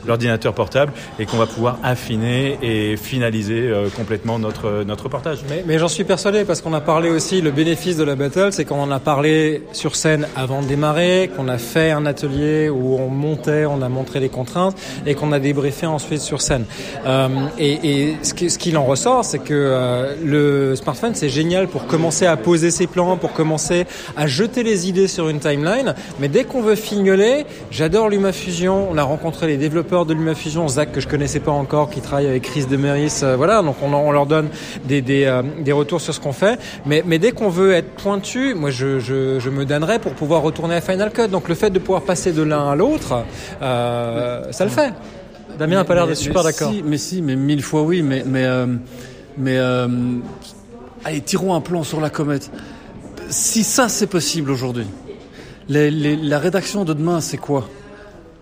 l'ordinateur portable et qu'on va pouvoir affiner et finaliser euh, complètement notre, notre portage. Mais, mais j'en suis persuadé parce qu'on a parlé aussi, le bénéfice de la battle, c'est qu'on en a parlé sur scène avant de démarrer, qu'on a fait un atelier où on montait, on a montré les contraintes et qu'on a débriefé ensuite sur scène. Euh, et et ce qui- ce qu'il en ressort, c'est que euh, le smartphone, c'est génial pour commencer à poser ses plans, pour commencer à jeter les idées sur une timeline. Mais dès qu'on veut fignoler, j'adore LumaFusion. On a rencontré les développeurs de LumaFusion, Zach que je connaissais pas encore, qui travaille avec Chris Demeris. euh, voilà, donc on, leur donne des, des, des retours sur ce qu'on fait. Mais, mais dès qu'on veut être pointu, moi je, je, je me donnerais pour pouvoir retourner à Final Cut. Donc le fait de pouvoir passer de l'un à l'autre, euh, ça le fait. Damien n'a pas l'air d'être super d'accord. si, mais si, mais mille fois oui, mais mais euh, mais euh, allez, tirons un plan sur la comète. Si ça c'est possible aujourd'hui, les- les- la rédaction de demain c'est quoi?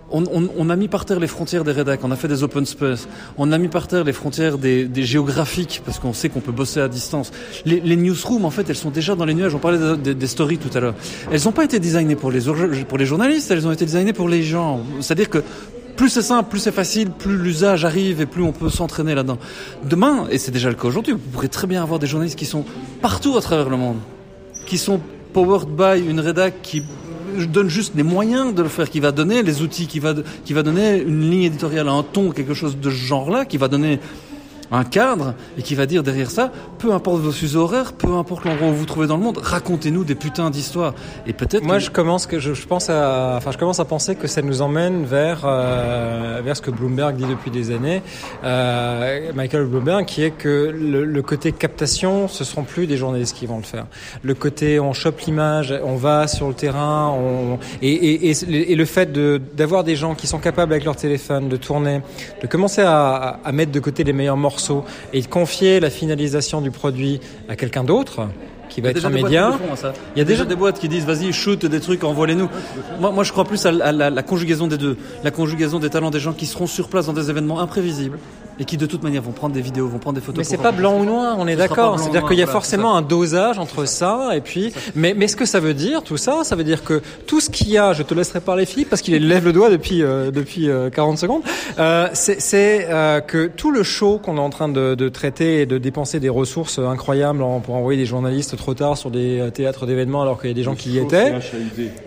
On, on- on a mis par terre les frontières des rédacs, on a fait des open space, on a mis par terre les frontières des, des géographiques parce qu'on sait qu'on peut bosser à distance. Les, les newsrooms en fait elles sont déjà dans les nuages. On parlait des- stories tout à l'heure. Elles n'ont pas été designées pour les pour les journalistes, elles ont été designées pour les gens. C'est-à-dire que plus c'est simple, plus c'est facile, plus l'usage arrive et plus on peut s'entraîner là-dedans. Demain, et c'est déjà le cas aujourd'hui, vous pourrez très bien avoir des journalistes qui sont partout à travers le monde, qui sont powered by une rédac qui donne juste les moyens de le faire, qui va donner les outils, qui va, qui va donner une ligne éditoriale, un ton, quelque chose de ce genre-là, qui va donner un cadre et qui va dire derrière ça, peu importe vos fuseaux horaires, peu importe l'endroit où vous vous trouvez dans le monde, racontez-nous des putains d'histoires. Et peut-être Moi, que- je commence que je, je pense à, enfin, je commence à penser que ça nous emmène vers euh, vers ce que Bloomberg dit depuis des années, euh, Michael Bloomberg, qui est que le, le côté captation, ce seront plus des journalistes qui vont le faire. Le côté on chope l'image, on va sur le terrain, on et, et, et, et le fait de d'avoir des gens qui sont capables avec leur téléphone de tourner, de commencer à, à mettre de côté les meilleurs morceaux et de confier la finalisation du produit à quelqu'un d'autre qui va être un média. font, ça. Il y a déjà des boîtes qui disent vas-y shoot des trucs envoie-les-nous. Moi, moi je crois plus à, la- à la, la conjugaison des deux, la conjugaison des talents des gens qui seront sur place dans des événements imprévisibles et qui de toute manière vont prendre des vidéos, vont prendre des photos. Mais c'est pas blanc ou noir, on est d'accord. C'est-à-dire qu'il y a voilà, forcément un dosage entre ça et puis. Mais, mais ce que ça veut dire, tout ça, ça veut dire que tout ce qu'il y a, je te laisserai parler Philippe parce qu'il lève le doigt depuis euh, depuis euh, 40 secondes. Euh, c'est c'est, euh, que tout le show qu'on est en train de, de traiter et de dépenser des ressources incroyables en- pour envoyer des journalistes trop tard sur des euh, théâtres d'événements alors qu'il y a des gens qui y étaient.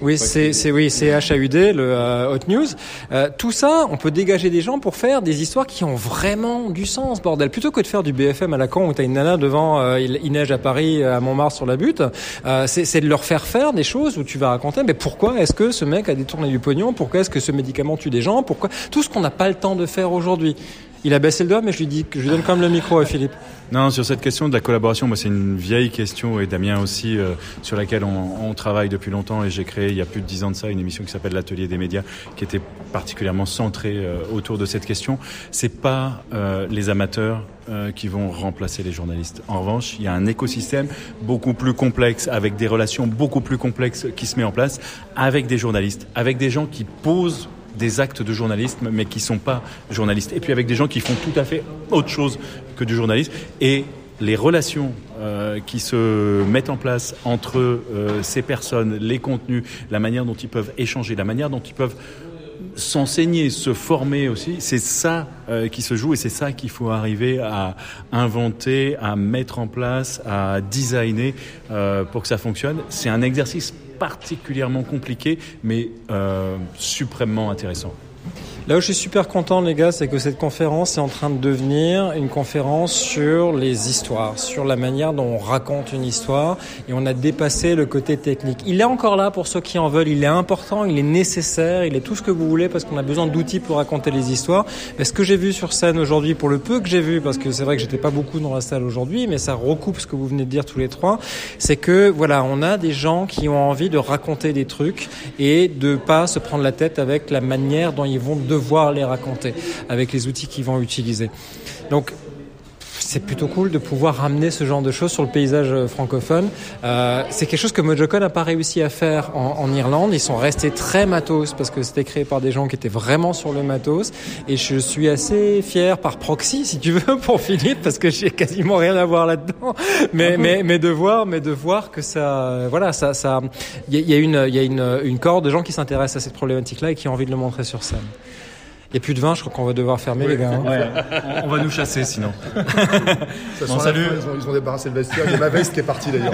Oui, c'est c'est oui, c'est HAUD, le euh, Hot News. Euh, tout ça, on peut dégager des gens pour faire des histoires qui ont vraiment du sens, bordel. Plutôt que de faire du BFM à la con où t'as une nana devant, euh, il, neige à Paris, à Montmartre sur la butte, euh, c'est de leur faire faire des choses où tu vas raconter, mais pourquoi est-ce que ce mec a détourné du pognon? Pourquoi est-ce que ce médicament tue des gens? Pourquoi? Tout ce qu'on n'a pas le temps de faire aujourd'hui. Il a baissé le doigt, mais je lui dis que je donne quand même le micro à Philippe. Non, sur cette question de la collaboration, moi c'est une vieille question et Damien aussi euh, sur laquelle on, on travaille depuis longtemps et j'ai créé il y a plus de dix ans de ça une émission qui s'appelle l'Atelier des médias qui était particulièrement centrée euh, autour de cette question. C'est pas euh, les amateurs euh, qui vont remplacer les journalistes. En revanche, il y a un écosystème beaucoup plus complexe avec des relations beaucoup plus complexes qui se met en place avec des journalistes, avec des gens qui posent des actes de journalisme, mais qui sont pas journalistes. Et puis avec des gens qui font tout à fait autre chose que du journalisme. Et les relations euh, qui se mettent en place entre euh, ces personnes, les contenus, la manière dont ils peuvent échanger, la manière dont ils peuvent s'enseigner, se former aussi, c'est ça euh, qui se joue et c'est ça qu'il faut arriver à inventer, à mettre en place, à designer euh, pour que ça fonctionne. C'est un exercice particulièrement compliqué, mais euh, suprêmement intéressant. Là où je suis super content, les gars, c'est que cette conférence est en train de devenir une conférence sur les histoires, sur la manière dont on raconte une histoire, et on a dépassé le côté technique. Il est encore là pour ceux qui en veulent, il est important, il est nécessaire, il est tout ce que vous voulez parce qu'on a besoin d'outils pour raconter les histoires. Mais ce que j'ai vu sur scène aujourd'hui, pour le peu que j'ai vu, parce que c'est vrai que j'étais pas beaucoup dans la salle aujourd'hui, mais ça recoupe ce que vous venez de dire tous les trois, c'est que voilà, on a des gens qui ont envie de raconter des trucs et de pas se prendre la tête avec la manière dont ils vont devoir les raconter avec les outils qu'ils vont utiliser. Donc c'est plutôt cool de pouvoir ramener ce genre de choses sur le paysage francophone. Euh, c'est quelque chose que Mojocon n'a pas réussi à faire en, Irlande. Ils sont restés très matos parce que c'était créé par des gens qui étaient vraiment sur le matos. Et je suis assez fier par proxy, si tu veux, pour Philippe, parce que j'ai quasiment rien à voir là-dedans. Mais, mais, mais de voir, mais de voir que ça, voilà, ça, ça, il y, a une, il y a une corde de gens qui s'intéressent à cette problématique-là et qui ont envie de le montrer sur scène. Il n'y a plus de vin, je crois qu'on va devoir fermer, oui. les gars. Hein. Ouais. on, va nous chasser sinon. bon, salut. Ils ont, ils ont, débarrassé le vestiaire. Il y a ma veste qui est partie d'ailleurs.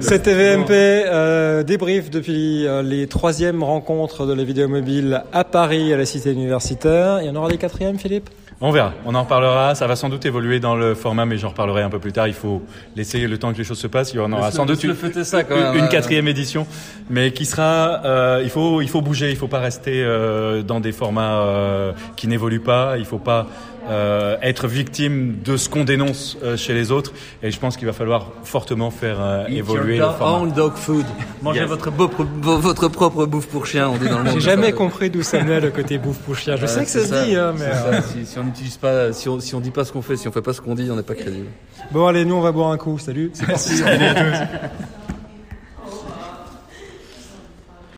C'était VMP, euh, débrief depuis euh, les troisièmes rencontres de la vidéo mobile à Paris, à la cité universitaire. Il y en aura des quatrièmes, Philippe? On verra, on en reparlera. Ça va sans doute évoluer dans le format, mais j'en reparlerai un peu plus tard. Il faut laisser le temps que les choses se passent. Il y en aura sans doute une, ça quand même, une, quatrième édition, mais qui sera. Euh, il faut, il faut bouger. Il faut pas rester euh, dans des formats euh, qui n'évoluent pas. Il faut pas euh, être victime de ce qu'on dénonce euh, chez les autres. Et je pense qu'il va falloir fortement faire euh, évoluer le format. Own dog food. Mangez yes. votre, votre propre bouffe pour chien, on dit dans le monde. J'ai jamais compris d'où ça venait le côté bouffe pour chien. Je sais que ça, ça se dit, hein, mais. Ça. Si, si, on n'utilise pas, si on, si on dit pas ce qu'on fait, si on fait pas ce qu'on dit, on n'est pas crédible. Bon, allez, nous, on va boire un coup. Salut. Salut à tous.